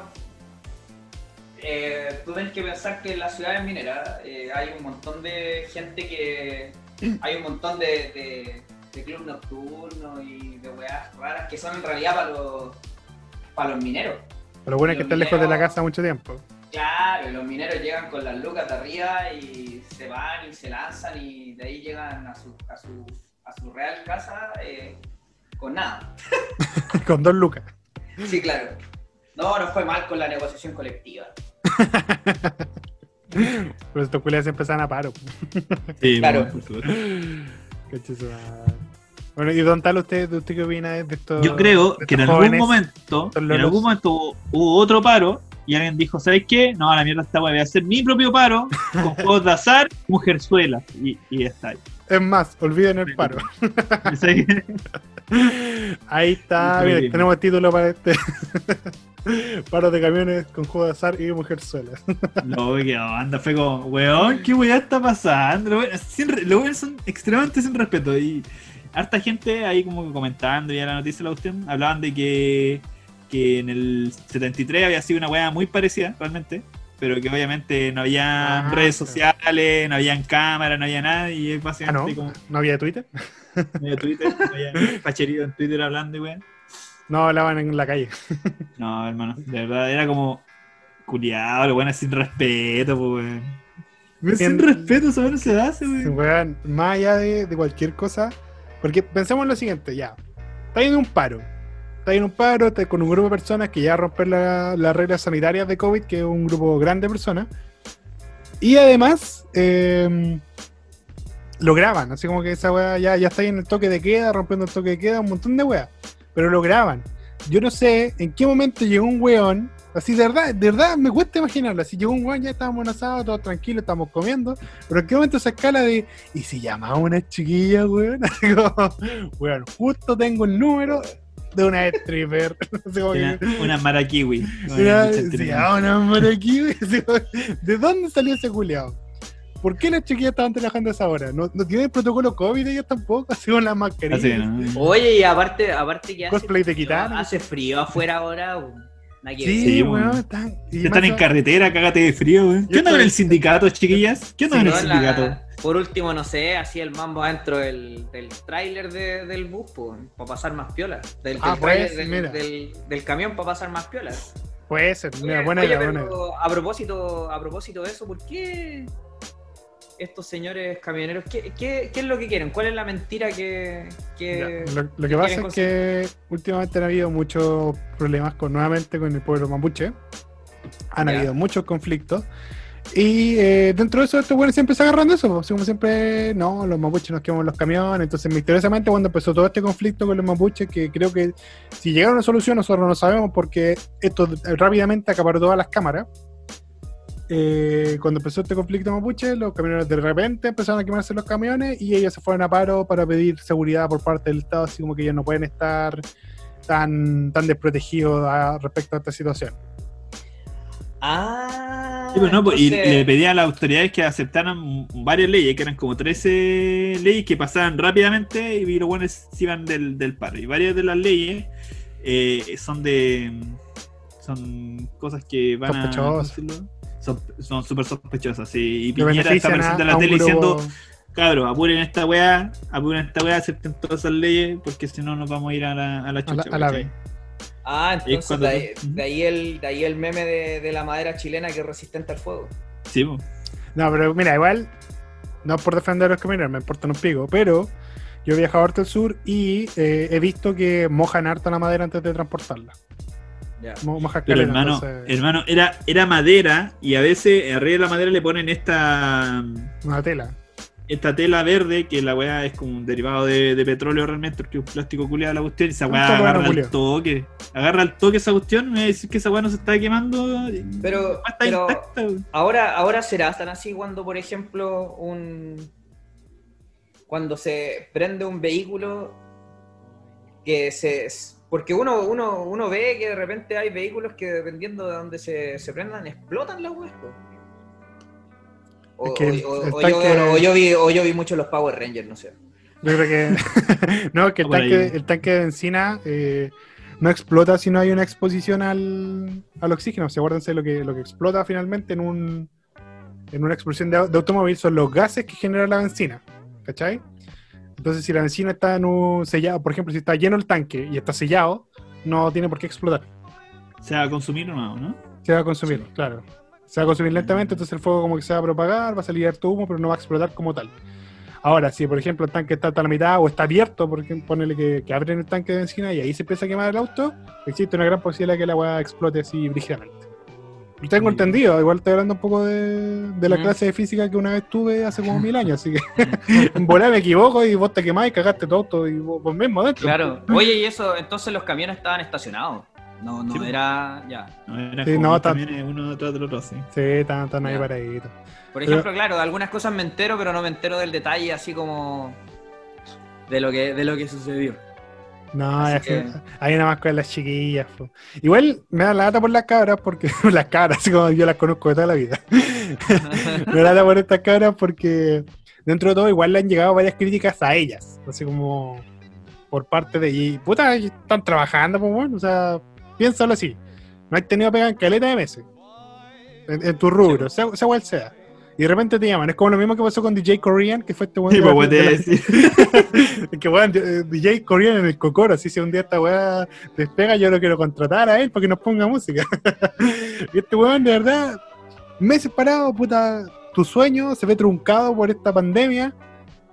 eh, tú tienes que pensar que en las ciudades mineras eh, hay un montón de gente que. [clears throat] Hay un montón de, de, de clubes nocturnos y de weas raras que son en realidad para los, para los mineros. Pero bueno es que están lejos de la casa mucho tiempo. Claro, y los mineros llegan con las lucas de arriba y se van y se lanzan y de ahí llegan a su, a su, a su real casa eh, con nada. [laughs] Con dos lucas. Sí, claro. No, no fue mal con la negociación colectiva. [laughs] Pero estos culiados se empezaron a paro. Sí, [laughs] Claro. madre. Bueno, y Don Tal, ¿usted, ¿usted qué opina de esto? Yo creo que en algún momento, en algún momento hubo, hubo otro paro y alguien dijo, ¿sabes qué? No, a la mierda esta weá, voy a hacer mi propio paro con [laughs] juegos de azar, mujerzuela. Y, y ya está. Es más, olviden el paro. [laughs] Ahí está, tenemos título para este. [laughs] Paro de camiones con juego de azar y mujerzuelas. No, qué onda, fue como, weón, qué weá está pasando. Los weones son extremadamente sin respeto. Y harta gente ahí como que comentando ya la noticia la cuestión, hablaban de que, que en el 73 había sido una weá muy parecida, realmente. Pero que obviamente no había Ah, redes sociales, no habían cámaras, no había nada. Y es Ah, básicamente no, como no había Twitter. no había Twitter, no había [laughs] pacherido en Twitter hablando, weón. No hablaban en la calle. No, hermano, de verdad era como culiado, lo bueno sin respeto, pues, weón. Sin respeto, eso no se hace, weón. weón, más allá de, de cualquier cosa. Porque pensemos en lo siguiente, ya. Está en un paro. Está en un paro, está con un grupo de personas que ya rompen la- las reglas sanitarias de COVID, que es un grupo grande de personas. Y además, eh, lo graban. Así como que esa weá ya, ya está ahí en el toque de queda, rompiendo el toque de queda, un montón de weas. Pero lo graban. Yo no sé en qué momento llegó un weón. Así de verdad, de verdad me cuesta imaginarlo. Así llegó un weón, ya estábamos en asado, todos tranquilos, estamos comiendo. Pero en qué momento esa escala de. ¿Y si llamaba a una chiquilla, weón? [laughs] Weón, justo tengo el número de una stripper. [laughs] Una, una marakiwi. el sí, una [laughs] como, ¿De dónde salió ese culiao? ¿Por qué las chiquillas estaban trabajando a esa hora? ¿No, no tienen protocolo COVID ellos tampoco? [laughs] Así con las mascarillas. Así, ¿no? Oye, y aparte, aparte que hace, Cosplay de hace frío afuera ahora. Sí, weón, están. y Están en carretera, cágate de frío, weón. ¿Qué onda con el sindicato, chiquillas? ¿Qué onda Sí, con el la- sindicato? por último, no sé, así el mambo adentro del, del tráiler de- del bus, para pasar más piola. Del, Ah, del, pues, del, mira. del- del camión para pasar más piola. Puede ser, mira, Oye, buena oye, idea, buena a propósito, a propósito de eso, ¿por qué estos señores camioneros, qué, qué- qué es lo que quieren? ¿Cuál es la mentira que, que- Ya, Lo, lo que que pasa es que últimamente han habido muchos problemas con nuevamente con el pueblo mapuche. Han Ya. habido muchos conflictos. Y eh, dentro de eso, estos güeyes siempre se agarran de eso. pues, como siempre, no, los mapuches nos quemamos los camiones. Entonces, misteriosamente, cuando empezó todo este conflicto con los mapuches, que creo que si llegaron a una solución, nosotros no sabemos porque esto rápidamente acaparó todas las cámaras. Eh, cuando empezó este conflicto mapuche, los camioneros de repente empezaron a quemarse los camiones y ellos se fueron a paro para pedir seguridad por parte del Estado, así como que ellos no pueden estar tan, tan desprotegidos a- respecto a esta situación. Ah. Sí, pues no, pues, y le pedía a las autoridades que aceptaran varias leyes, que eran como 13 leyes que pasaban rápidamente y los buenos se iban del, del paro. Y varias de las leyes eh, son de. son cosas que van a. Son- súper sospechosas, sí. Y Piñera está a, apareciendo en a la tele grupo- diciendo, cabros, apuren esta weá, apuren esta weá, acepten todas esas leyes, porque si no nos vamos a ir a la, a la a la, chucha. a la. B. Ah, entonces cuando de, ahí, tú- de ahí el, de ahí el meme de, de la madera chilena que es resistente al fuego. Sí, po. No, pero mira, igual, no por defender a los camioneros, me importan un pico, pero yo he viajado harto al sur y eh, he visto que mojan harta la madera antes de transportarla. Moja Pero hermano, entonces, hermano, era, era madera y a veces arriba de la madera le ponen esta una tela. esta tela verde que la weá es como un derivado de, de petróleo realmente, porque es un plástico culiado la cuestión y esa weá agarra el culiao. toque. Agarra el toque esa cuestión, me decir que esa weá no se está quemando. Pero- está. Ahora, ahora será tan así cuando, por ejemplo, un cuando se prende un vehículo que se porque uno, uno, uno ve que de repente hay vehículos que dependiendo de dónde se, se prendan, explotan las po. O, Es que o- o tanque- yo, o yo vi, o yo vi mucho los Power Rangers, no sé. Yo creo que. [laughs] no, que el tanque, el tanque de benzina eh, no explota si no hay una exposición al, al oxígeno. O sea, acuérdense lo que, lo que explota finalmente en un en una explosión de, de automóvil son los gases que genera la benzina. ¿Cachai? Entonces, si la benzina está en un sellado, por ejemplo, si está lleno el tanque y está sellado, no tiene por qué explotar. Se va a consumir no, ¿no? Se va a consumir, claro. Se va a consumir lentamente, entonces el fuego como que se va a propagar, va a salir harto humo, pero no va a explotar como tal. Ahora, si por ejemplo el tanque está hasta la mitad o está abierto, porque ponele que, que abren el tanque de benzina y ahí se empieza a quemar el auto, existe una gran posibilidad que la weá explote así brígidamente. Lo tengo entendido, igual estoy hablando un poco de, de la Mm. clase de física que una vez tuve hace como [laughs] mil años, así que [laughs] en volar me equivoco y vos te quemás y cagaste tu auto y vos, vos mismo adentro. Claro. [laughs] Oye, y eso, entonces los camiones estaban estacionados. No, no Sí, po. era. Ya. No, eran Sí, como no, tan- uno detrás del otro, sí. Sí, están, están ahí paraditos. Por Pero- ejemplo, claro, de algunas cosas me entero, pero no me entero del detalle, así como. de lo que, de lo que sucedió. No, es que- nada más con las chiquillas. po. Igual me da la lata por las cabras, porque [laughs] las cabras, así como yo las conozco de toda la vida. [laughs] me da lata por estas cabras porque dentro de todo igual le han llegado varias críticas a ellas. Así como por parte de. Y puta, están trabajando, pues bueno, o sea, piénsalo así. No has tenido pega en caleta de meses. En, en tu rubro, sea, sea cual sea. Y de repente te llaman. Es como lo mismo que pasó con DJ Korean, que fue este weón [laughs] Sí, pues, de decir. [laughs] que weón, eh, DJ Korean en el Cocoro, así si un día esta weá despega, yo lo quiero contratar a él para que nos ponga música. [laughs] y este weón, de verdad, meses parado, puta, tu sueño se ve truncado por esta pandemia.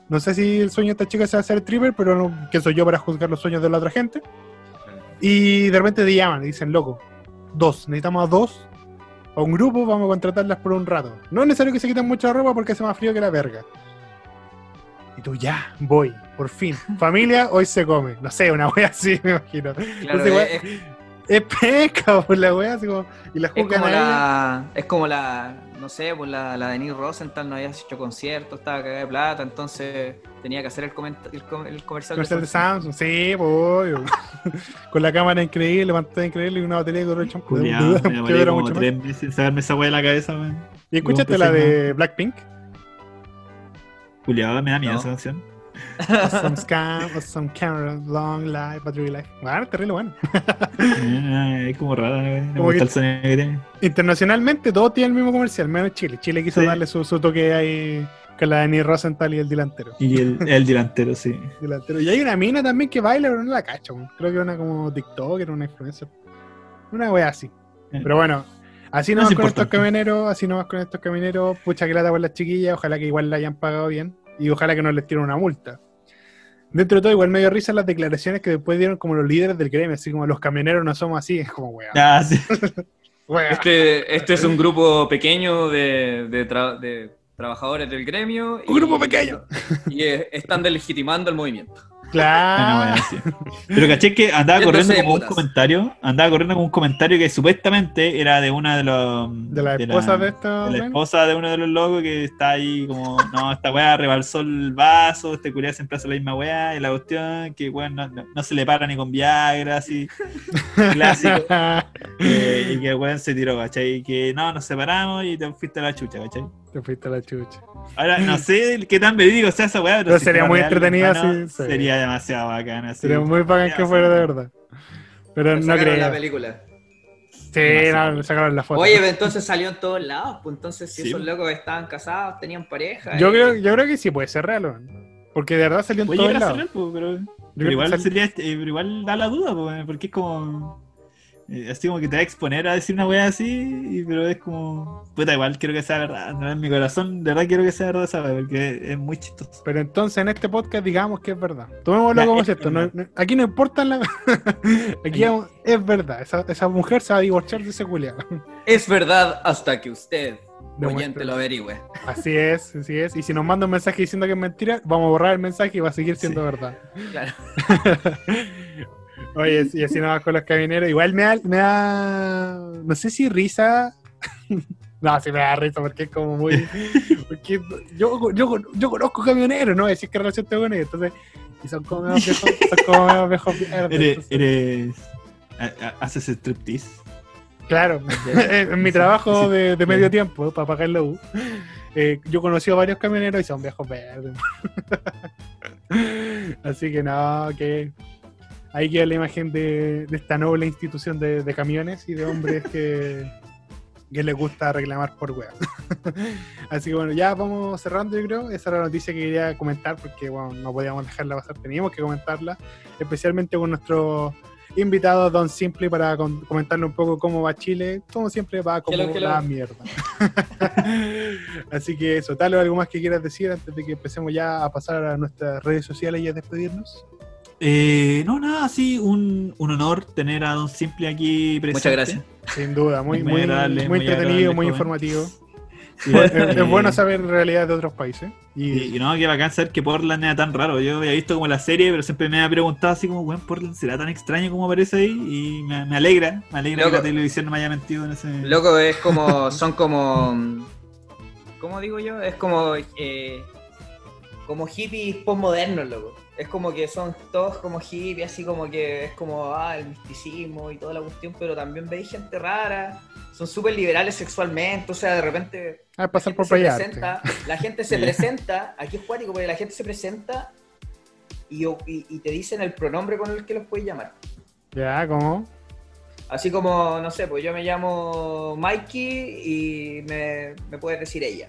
No sé si el sueño de esta chica sea ser stripper, pero no, que soy yo para juzgar los sueños de la otra gente. Y de repente te llaman y dicen, loco, dos, necesitamos a dos, a un grupo, vamos a contratarlas por un rato. No es necesario que se quiten mucha ropa porque hace más frío que la verga. Y tú, ya, voy, por fin. [laughs] Familia, hoy se come. No sé, una wea así, [laughs] me imagino. Claro, Entonces, es, es- Es pesca [laughs] por la wea, así como. Y la es como la. Es como la. No sé, pues la, la Denise Rosenthal no había hecho conciertos, estaba cagada de plata, entonces tenía que hacer el, el, com- el comercial, Comercial de Samsung. Sí, pues, obvio. [laughs] Con la cámara increíble, pantalla increíble y una botella de champú. Culeado, me como más. sacarme esa weá de la cabeza, weón. Y escúchate la de Blackpink. Juliado, me da miedo No. esa canción. Some scam, some camera, long life, battery life. Bueno, terrible bueno. [laughs] Es como rara, weón. Me Como que- el sonido que tiene. Internacionalmente todos tienen el mismo comercial, menos Chile. Chile quiso Sí. darle su, su toque ahí con la de Denise Rosenthal y el delantero. Y el, el delantero, sí. [laughs] delantero. Y hay una mina también que baila, pero no la cacho. Creo que una como TikToker, una influencer. Una wea así. Eh. Pero bueno, así No es con estos camioneros, así nomás con estos camioneros, pucha que lata por las chiquillas, ojalá que igual la hayan pagado bien y ojalá que no les tiren una multa. Dentro de todo, igual me dio risa las declaraciones que después dieron como los líderes del gremio, así como los camioneros no somos así, [laughs] es como wea. Ah, sí. [laughs] Este, este es un grupo pequeño de, de, tra- de trabajadores del gremio. Un grupo pequeño. Y están delegitimando el movimiento. Claro. Pero caché que andaba [laughs] Yo corriendo como un comentario, andaba corriendo como un comentario que supuestamente era de una de los De la esposa de, estos. de la men. esposa de uno de los locos que está ahí como, no, esta weá rebalsó el vaso, este culiado siempre hace la misma weá, y la cuestión que weón no, no- no se le para ni con Viagra, así, [laughs] clásico, eh, y que weón se tiró, ¿cachai? Y que no, nos separamos y te fuiste a la chucha, ¿cachai? Te fuiste a la chucha. Ahora, no sé qué tan verídico sea esa weá, pero, Pero si sería muy entretenida, sí, sí. Sería demasiado bacana. sí. Sería muy bacán que fuera de verdad. Pero no sacaron la creo. película. Sí, no, sacaron la foto. Oye, pero entonces salió en todos lados. Pues entonces, si Sí. esos locos estaban casados, tenían pareja. yo, y- creo, yo creo que sí puede ser real, weón. Porque de verdad salió en todos lados. real, pero, pero creo igual sal- sería, eh, pero igual da la duda, po, porque es como. Eh, así como que te va a exponer a decir una wea así, y- pero es como. Puta, igual quiero que sea verdad. ¿no? En mi corazón, de verdad quiero que sea verdad esa porque es muy chistoso. Pero entonces en este podcast digamos que es verdad. Tomémoslo Ya, como es cierto. no- aquí no importa la... [laughs] aquí es verdad. Esa, esa mujer se va a divorciar de ese culiado. Es verdad hasta que usted, Demuestre. oyente, lo averigüe. Así es, así es. Y si nos manda un mensaje diciendo que es mentira, vamos a borrar el mensaje y va a seguir siendo verdad. Claro. [laughs] Oye, y así nomás con los camioneros. Igual me da, me da. No sé si risa. [laughs] no, sí me da risa porque es como muy. Porque yo, yo, yo conozco camioneros, ¿no? Decir que relación tengo con ellos. Entonces, y son como medio viejos, son como medio viejos [laughs] Eres. eres haces striptease. Claro, [laughs] en mi trabajo de, de medio tiempo para pagar la U, eh, yo conocí a varios camioneros y son viejos verdes. Así que no, que ahí queda la imagen de, de esta noble institución de, de camiones y de hombres que, que les gusta reclamar por wea. [laughs] Así que bueno, ya vamos cerrando, yo creo. Esa era la noticia que quería comentar porque bueno, no podíamos dejarla pasar, teníamos que comentarla, especialmente con nuestro invitado Don Simple para comentarle un poco cómo va Chile. Como siempre va como Hello, hello. la mierda. [laughs] Así que eso, tal o algo más que quieras decir antes de que empecemos ya a pasar a nuestras redes sociales y a despedirnos. Eh, no, nada, sí, un, un honor tener a Don Simple aquí presente. Muchas gracias. Sin duda, muy, Muy muy, agradable, muy muy entretenido, muy joven. informativo. [laughs] Sí, es, eh, es bueno saber realidades de otros países. Y, Y, y no, que bacán saber que Portland era tan raro. Yo había visto como la serie, pero siempre me había preguntado así como, weón, Portland será tan extraño como aparece ahí. Y me, me alegra, me alegra Loco. que la televisión no me haya mentido en ese. Loco, es como. Son como. ¿Cómo digo yo? Es como. eh, como hippies postmodernos, loco. Es como que son todos como hippies, así como que es como ah, el misticismo y toda la cuestión, pero también veis gente rara. Son súper liberales sexualmente, o sea, de repente a pasar por presenta, [laughs] la gente se presenta, aquí es cuático, porque la gente se presenta y, y- y te dicen el pronombre con el que los puedes llamar. Ya, ¿cómo? Así como, no sé, pues yo me llamo Mikey y me, me puedes decir ella.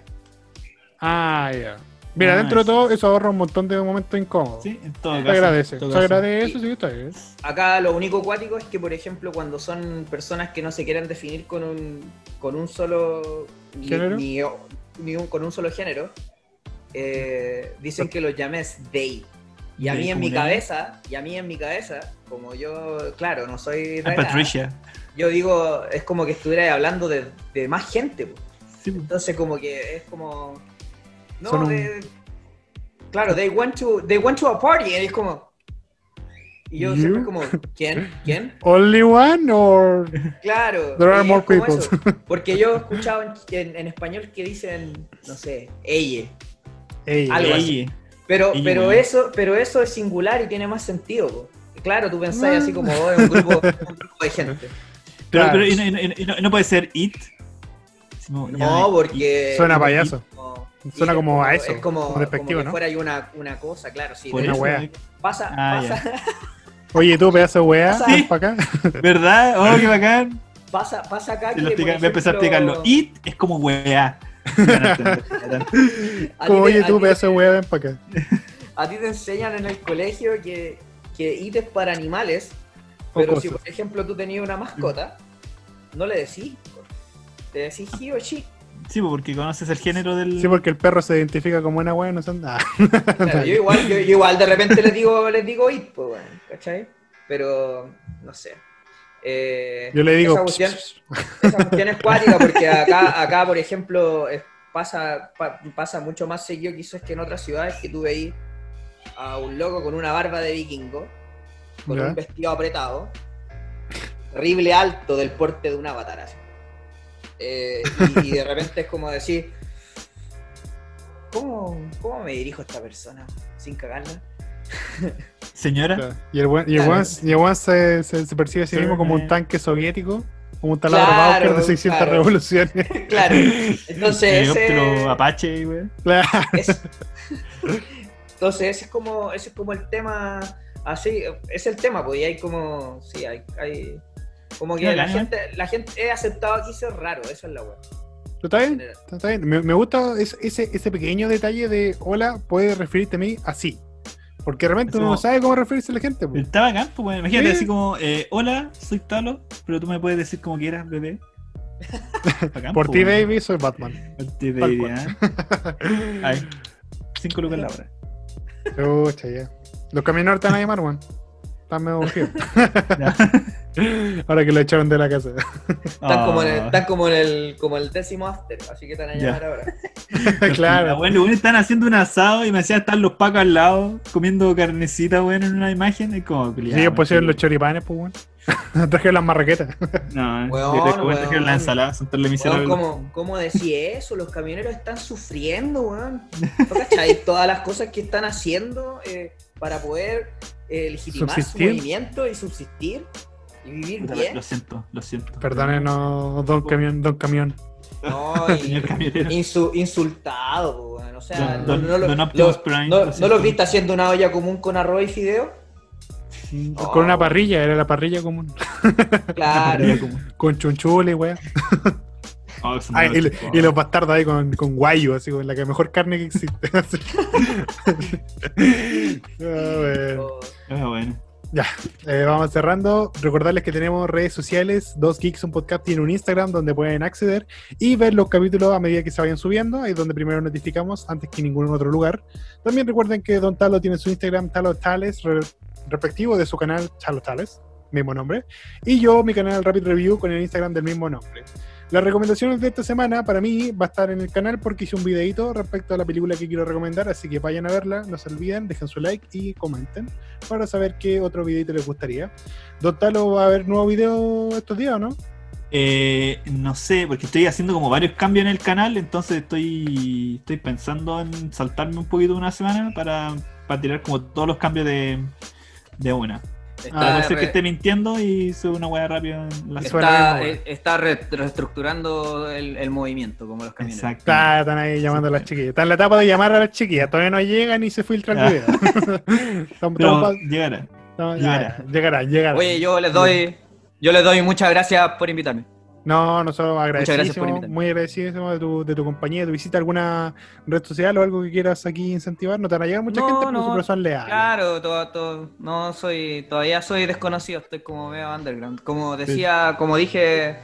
Ah, ya. Mira, Ah, dentro de todo, eso ahorra un montón de momentos incómodos. Sí, en todo Se agradece. todo Se caso. agradece, sí, está bien. Acá lo único cuático es que, por ejemplo, cuando son personas que no se quieren definir con un, con un solo ¿Género? ni, ni un- con un solo género, eh, dicen que los llames they. Y a mí en mi cabeza, y a mí en mi cabeza, como yo, claro, no soy regalada, Patricia. yo digo, es como que estuviera hablando de, de más gente. Sí, pues. Entonces como que es como no Son un- de- claro they went to they went to a party y es como y yo You? siempre como quién quién ¿Only one or claro There are more people. eso. porque yo he escuchado en, en- en español que dicen no sé ella ella? Algo Ey, así. pero Ella, pero eso pero eso es singular y tiene más sentido po. claro tú pensás No. así como oh, es un grupo un grupo de gente Pero, Claro. pero y no, y no- y no- y no puede ser it. No porque Suena payaso. como- Suena como a eso, es como, como despectivo, como que ¿no? fuera ahí una, una cosa claro sí por una wea. Pasa, Ah, pasa, Oye, tú, pedazo de weá, Sí. ven para acá. [laughs] ¿Verdad? Oh, qué bacán. pasa, pasa acá que, lo explica- por voy a empezar a ejemplo, explicarlo. It es como weá. Van [laughs] a entender. a ti Como, oye, a tú, pedazo de weá, ven para acá. [laughs] A ti te enseñan en el colegio que, que IT es para animales, O pero si por ejemplo tú tenías una mascota, no le decís. Te decís he o she. Sí, porque conoces el género del. Sí, porque el perro se identifica como una weá, no son nada. Claro, yo, [laughs] igual, yo, yo igual de repente les digo, les digo it, pues bueno, ¿cachai? Pero no sé. Eh, Yo le digo. Esa cuestión, esa cuestión es cuática porque acá, acá por ejemplo, es- pasa, pa- pasa mucho más seguido quizás que en otras ciudades que tú veis a un loco con una barba de vikingo, con Ya. un vestido apretado, terrible alto del porte de un avatar. así. Eh, y, y de repente es como decir, ¿cómo, ¿cómo me dirijo a esta persona sin cagarla? Señora. Y el buen, y el Claro. buen- y el buen se, se- se percibe a sí mismo como un tanque soviético, como un taladro Claro, de 600 claro. revoluciones. [laughs] Claro, entonces ese, Apache, güey. Claro. es- entonces ese es como ese es como el tema así es el tema pues y hay como sí hay, hay como que la gente la gente he aceptado aquí ser raro eso es la web ¿Está bien? Está bien. Me, me gusta es- ese, ese pequeño detalle de hola, puedes referirte a mí así. Porque realmente uno no sabe cómo referirse a la gente. pues. Está bacán, pues, bueno, imagínate Sí. así como, eh, hola, soy Talo, pero tú me puedes decir como quieras, bebé. [laughs] Bacán, Por pues, ti, bueno. baby, soy Batman. Por ti, baby. ¿ah? Ay, cinco lucas la hora. Chucha, ya. Los camioneros te van a llamar, weón. Están medio. [laughs] Ahora que lo echaron de la casa. están como en el, Ah. están como en el como el décimo after así que van a llamar ahora [laughs] claro. Bueno, bueno, están haciendo un asado y me hacían estar los pacos al lado, comiendo carnecita, bueno, en una imagen. Es como, Sí, pusieron sí. los choripanes, pues, weón. [laughs] Trajeron las marretas. No, Weón, yo te cuento weón. que la ensalada son miserables. ¿cómo, ¿Cómo decís eso? Los camioneros están sufriendo, weón. Todas las cosas que están haciendo eh, para poder eh, legitimar Subsistir. su movimiento y subsistir y vivir Puta, bien. Lo siento, lo siento. Perdónenos, don camión, don camión. No, [laughs] y insu- insultado, weón. O sea, Don- no, no, lo- don Optimus lo- Prime, no- lo ¿no siento. los viste haciendo una olla común con arroz y fideo? Oh. Con una parrilla, era la parrilla común. Claro. [laughs] Con chunchule, weón. [laughs] Oh, Ah, y, y los bastardos ahí con, con guayo, así, con la que mejor carne que existe. [laughs] [laughs] Bueno. Oh, bueno. Ya, eh, vamos cerrando. Recordarles que tenemos redes sociales. Dos Geeks, un podcast tiene un Instagram donde pueden acceder y ver los capítulos a medida que se vayan subiendo. Ahí es donde primero notificamos antes que en ningún otro lugar. También recuerden que Don Talo tiene su Instagram, Talo Tales, re- respectivo de su canal Talo Tales, mismo nombre. Y yo, mi canal Rapid Review con el Instagram del mismo nombre. Las recomendaciones de esta semana para mí va a estar en el canal porque hice un videito respecto a la película que quiero recomendar, así que vayan a verla, no se olviden, dejen su like y comenten para saber qué otro videito les gustaría. Don Talo va a haber nuevo video estos días, ¿o ¿no? Eh, no sé, porque estoy haciendo como varios cambios en el canal, entonces estoy, estoy pensando en saltarme un poquito una semana para, para tirar como todos los cambios de, de una. Está ser re- que esté mintiendo y sube una hueá rápida en la está, está re- reestructurando el, el movimiento, como los camioneros. Exacto. Está- están ahí llamando a las chiquillas. Está en la etapa de llamar a las chiquillas. Todavía no llegan ni se filtra el Ah. video. [laughs] Pero llegará. llegará. llegará, llegará. Oye, yo les doy, yo les doy muchas gracias por invitarme. No, nosotros invitarme. muy agradecísimos de tu, de tu compañía, de tu visita. ¿Alguna red social o algo que quieras aquí incentivar? No te van a llegar mucha No, gente, pero no. nosotros son leales. Claro, todo, todo- no soy, todavía soy desconocido, estoy como medio underground. Como decía, como dije,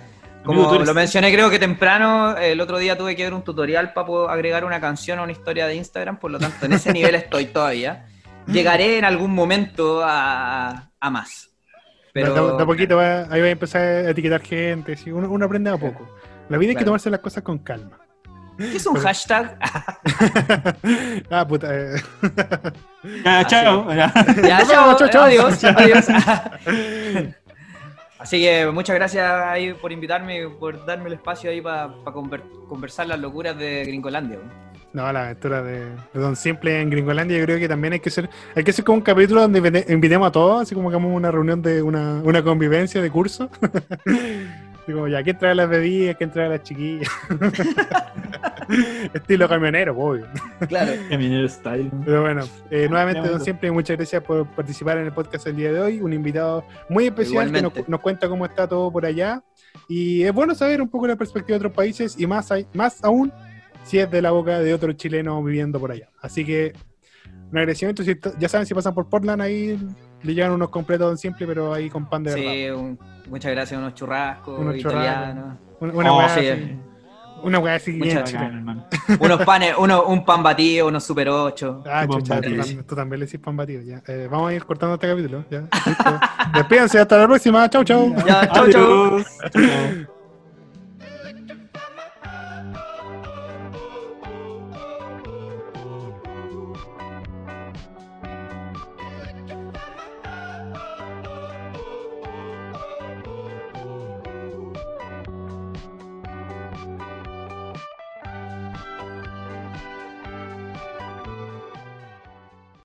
como lo mencioné creo que temprano, el otro día tuve que ver un tutorial para poder agregar una canción a una historia de Instagram, por lo tanto en ese [laughs] nivel estoy todavía. Llegaré en algún momento a, a más. Pero de, de- de a poquito va- ahí va a empezar a etiquetar gente. sí, uno, uno aprende a poco. La vida hay que tomarse las cosas con calma. ¿Qué es un hashtag? [laughs] [laughs] ah, puta. eh. Ya, [laughs] chao. Ya. ya, Nos chao, vemos, chao, chao. adiós, adiós. Así que muchas gracias ahí por invitarme y por darme el espacio ahí para conversar las locuras de Gringolandia. No, la aventura de, de Don Simple en Gringolandia, yo creo que también hay que ser, hay que hacer como un capítulo donde invite- invitemos a todos, así como que hagamos una reunión de una, una convivencia de curso. [laughs] Así como ya, ¿quién trae las bebidas? ¿Quién trae las chiquillas? [laughs] Estilo camionero, obvio. Claro. [laughs] Caminero style. Pero bueno, eh, nuevamente, Ya, Don. Siempre, muchas gracias por participar en el podcast el día de hoy. Un invitado muy especial que nos cuenta cómo está todo por allá. Y es bueno saber un poco la perspectiva de otros países y más, hay- más aún si es de la boca de otro chileno viviendo por allá. Así que un agradecimiento. Si ya saben, si pasan por Portland, ahí le llegan unos completos Don Siempre, pero ahí con pan de verdad. Sí, un- muchas gracias, unos churrascos Unos italianos. Una, una Oh, sí. así. Una weá así bien. Bacán. Unos panes, uno, un pan batido, unos super 8. Ah, chucha, tú, batido. tam- tú también le decís pan batido. Ya. Eh, vamos a ir cortando este capítulo. Ya. [laughs] Despídense, hasta la próxima. Chau, chau. Ya, chau, chau. [laughs]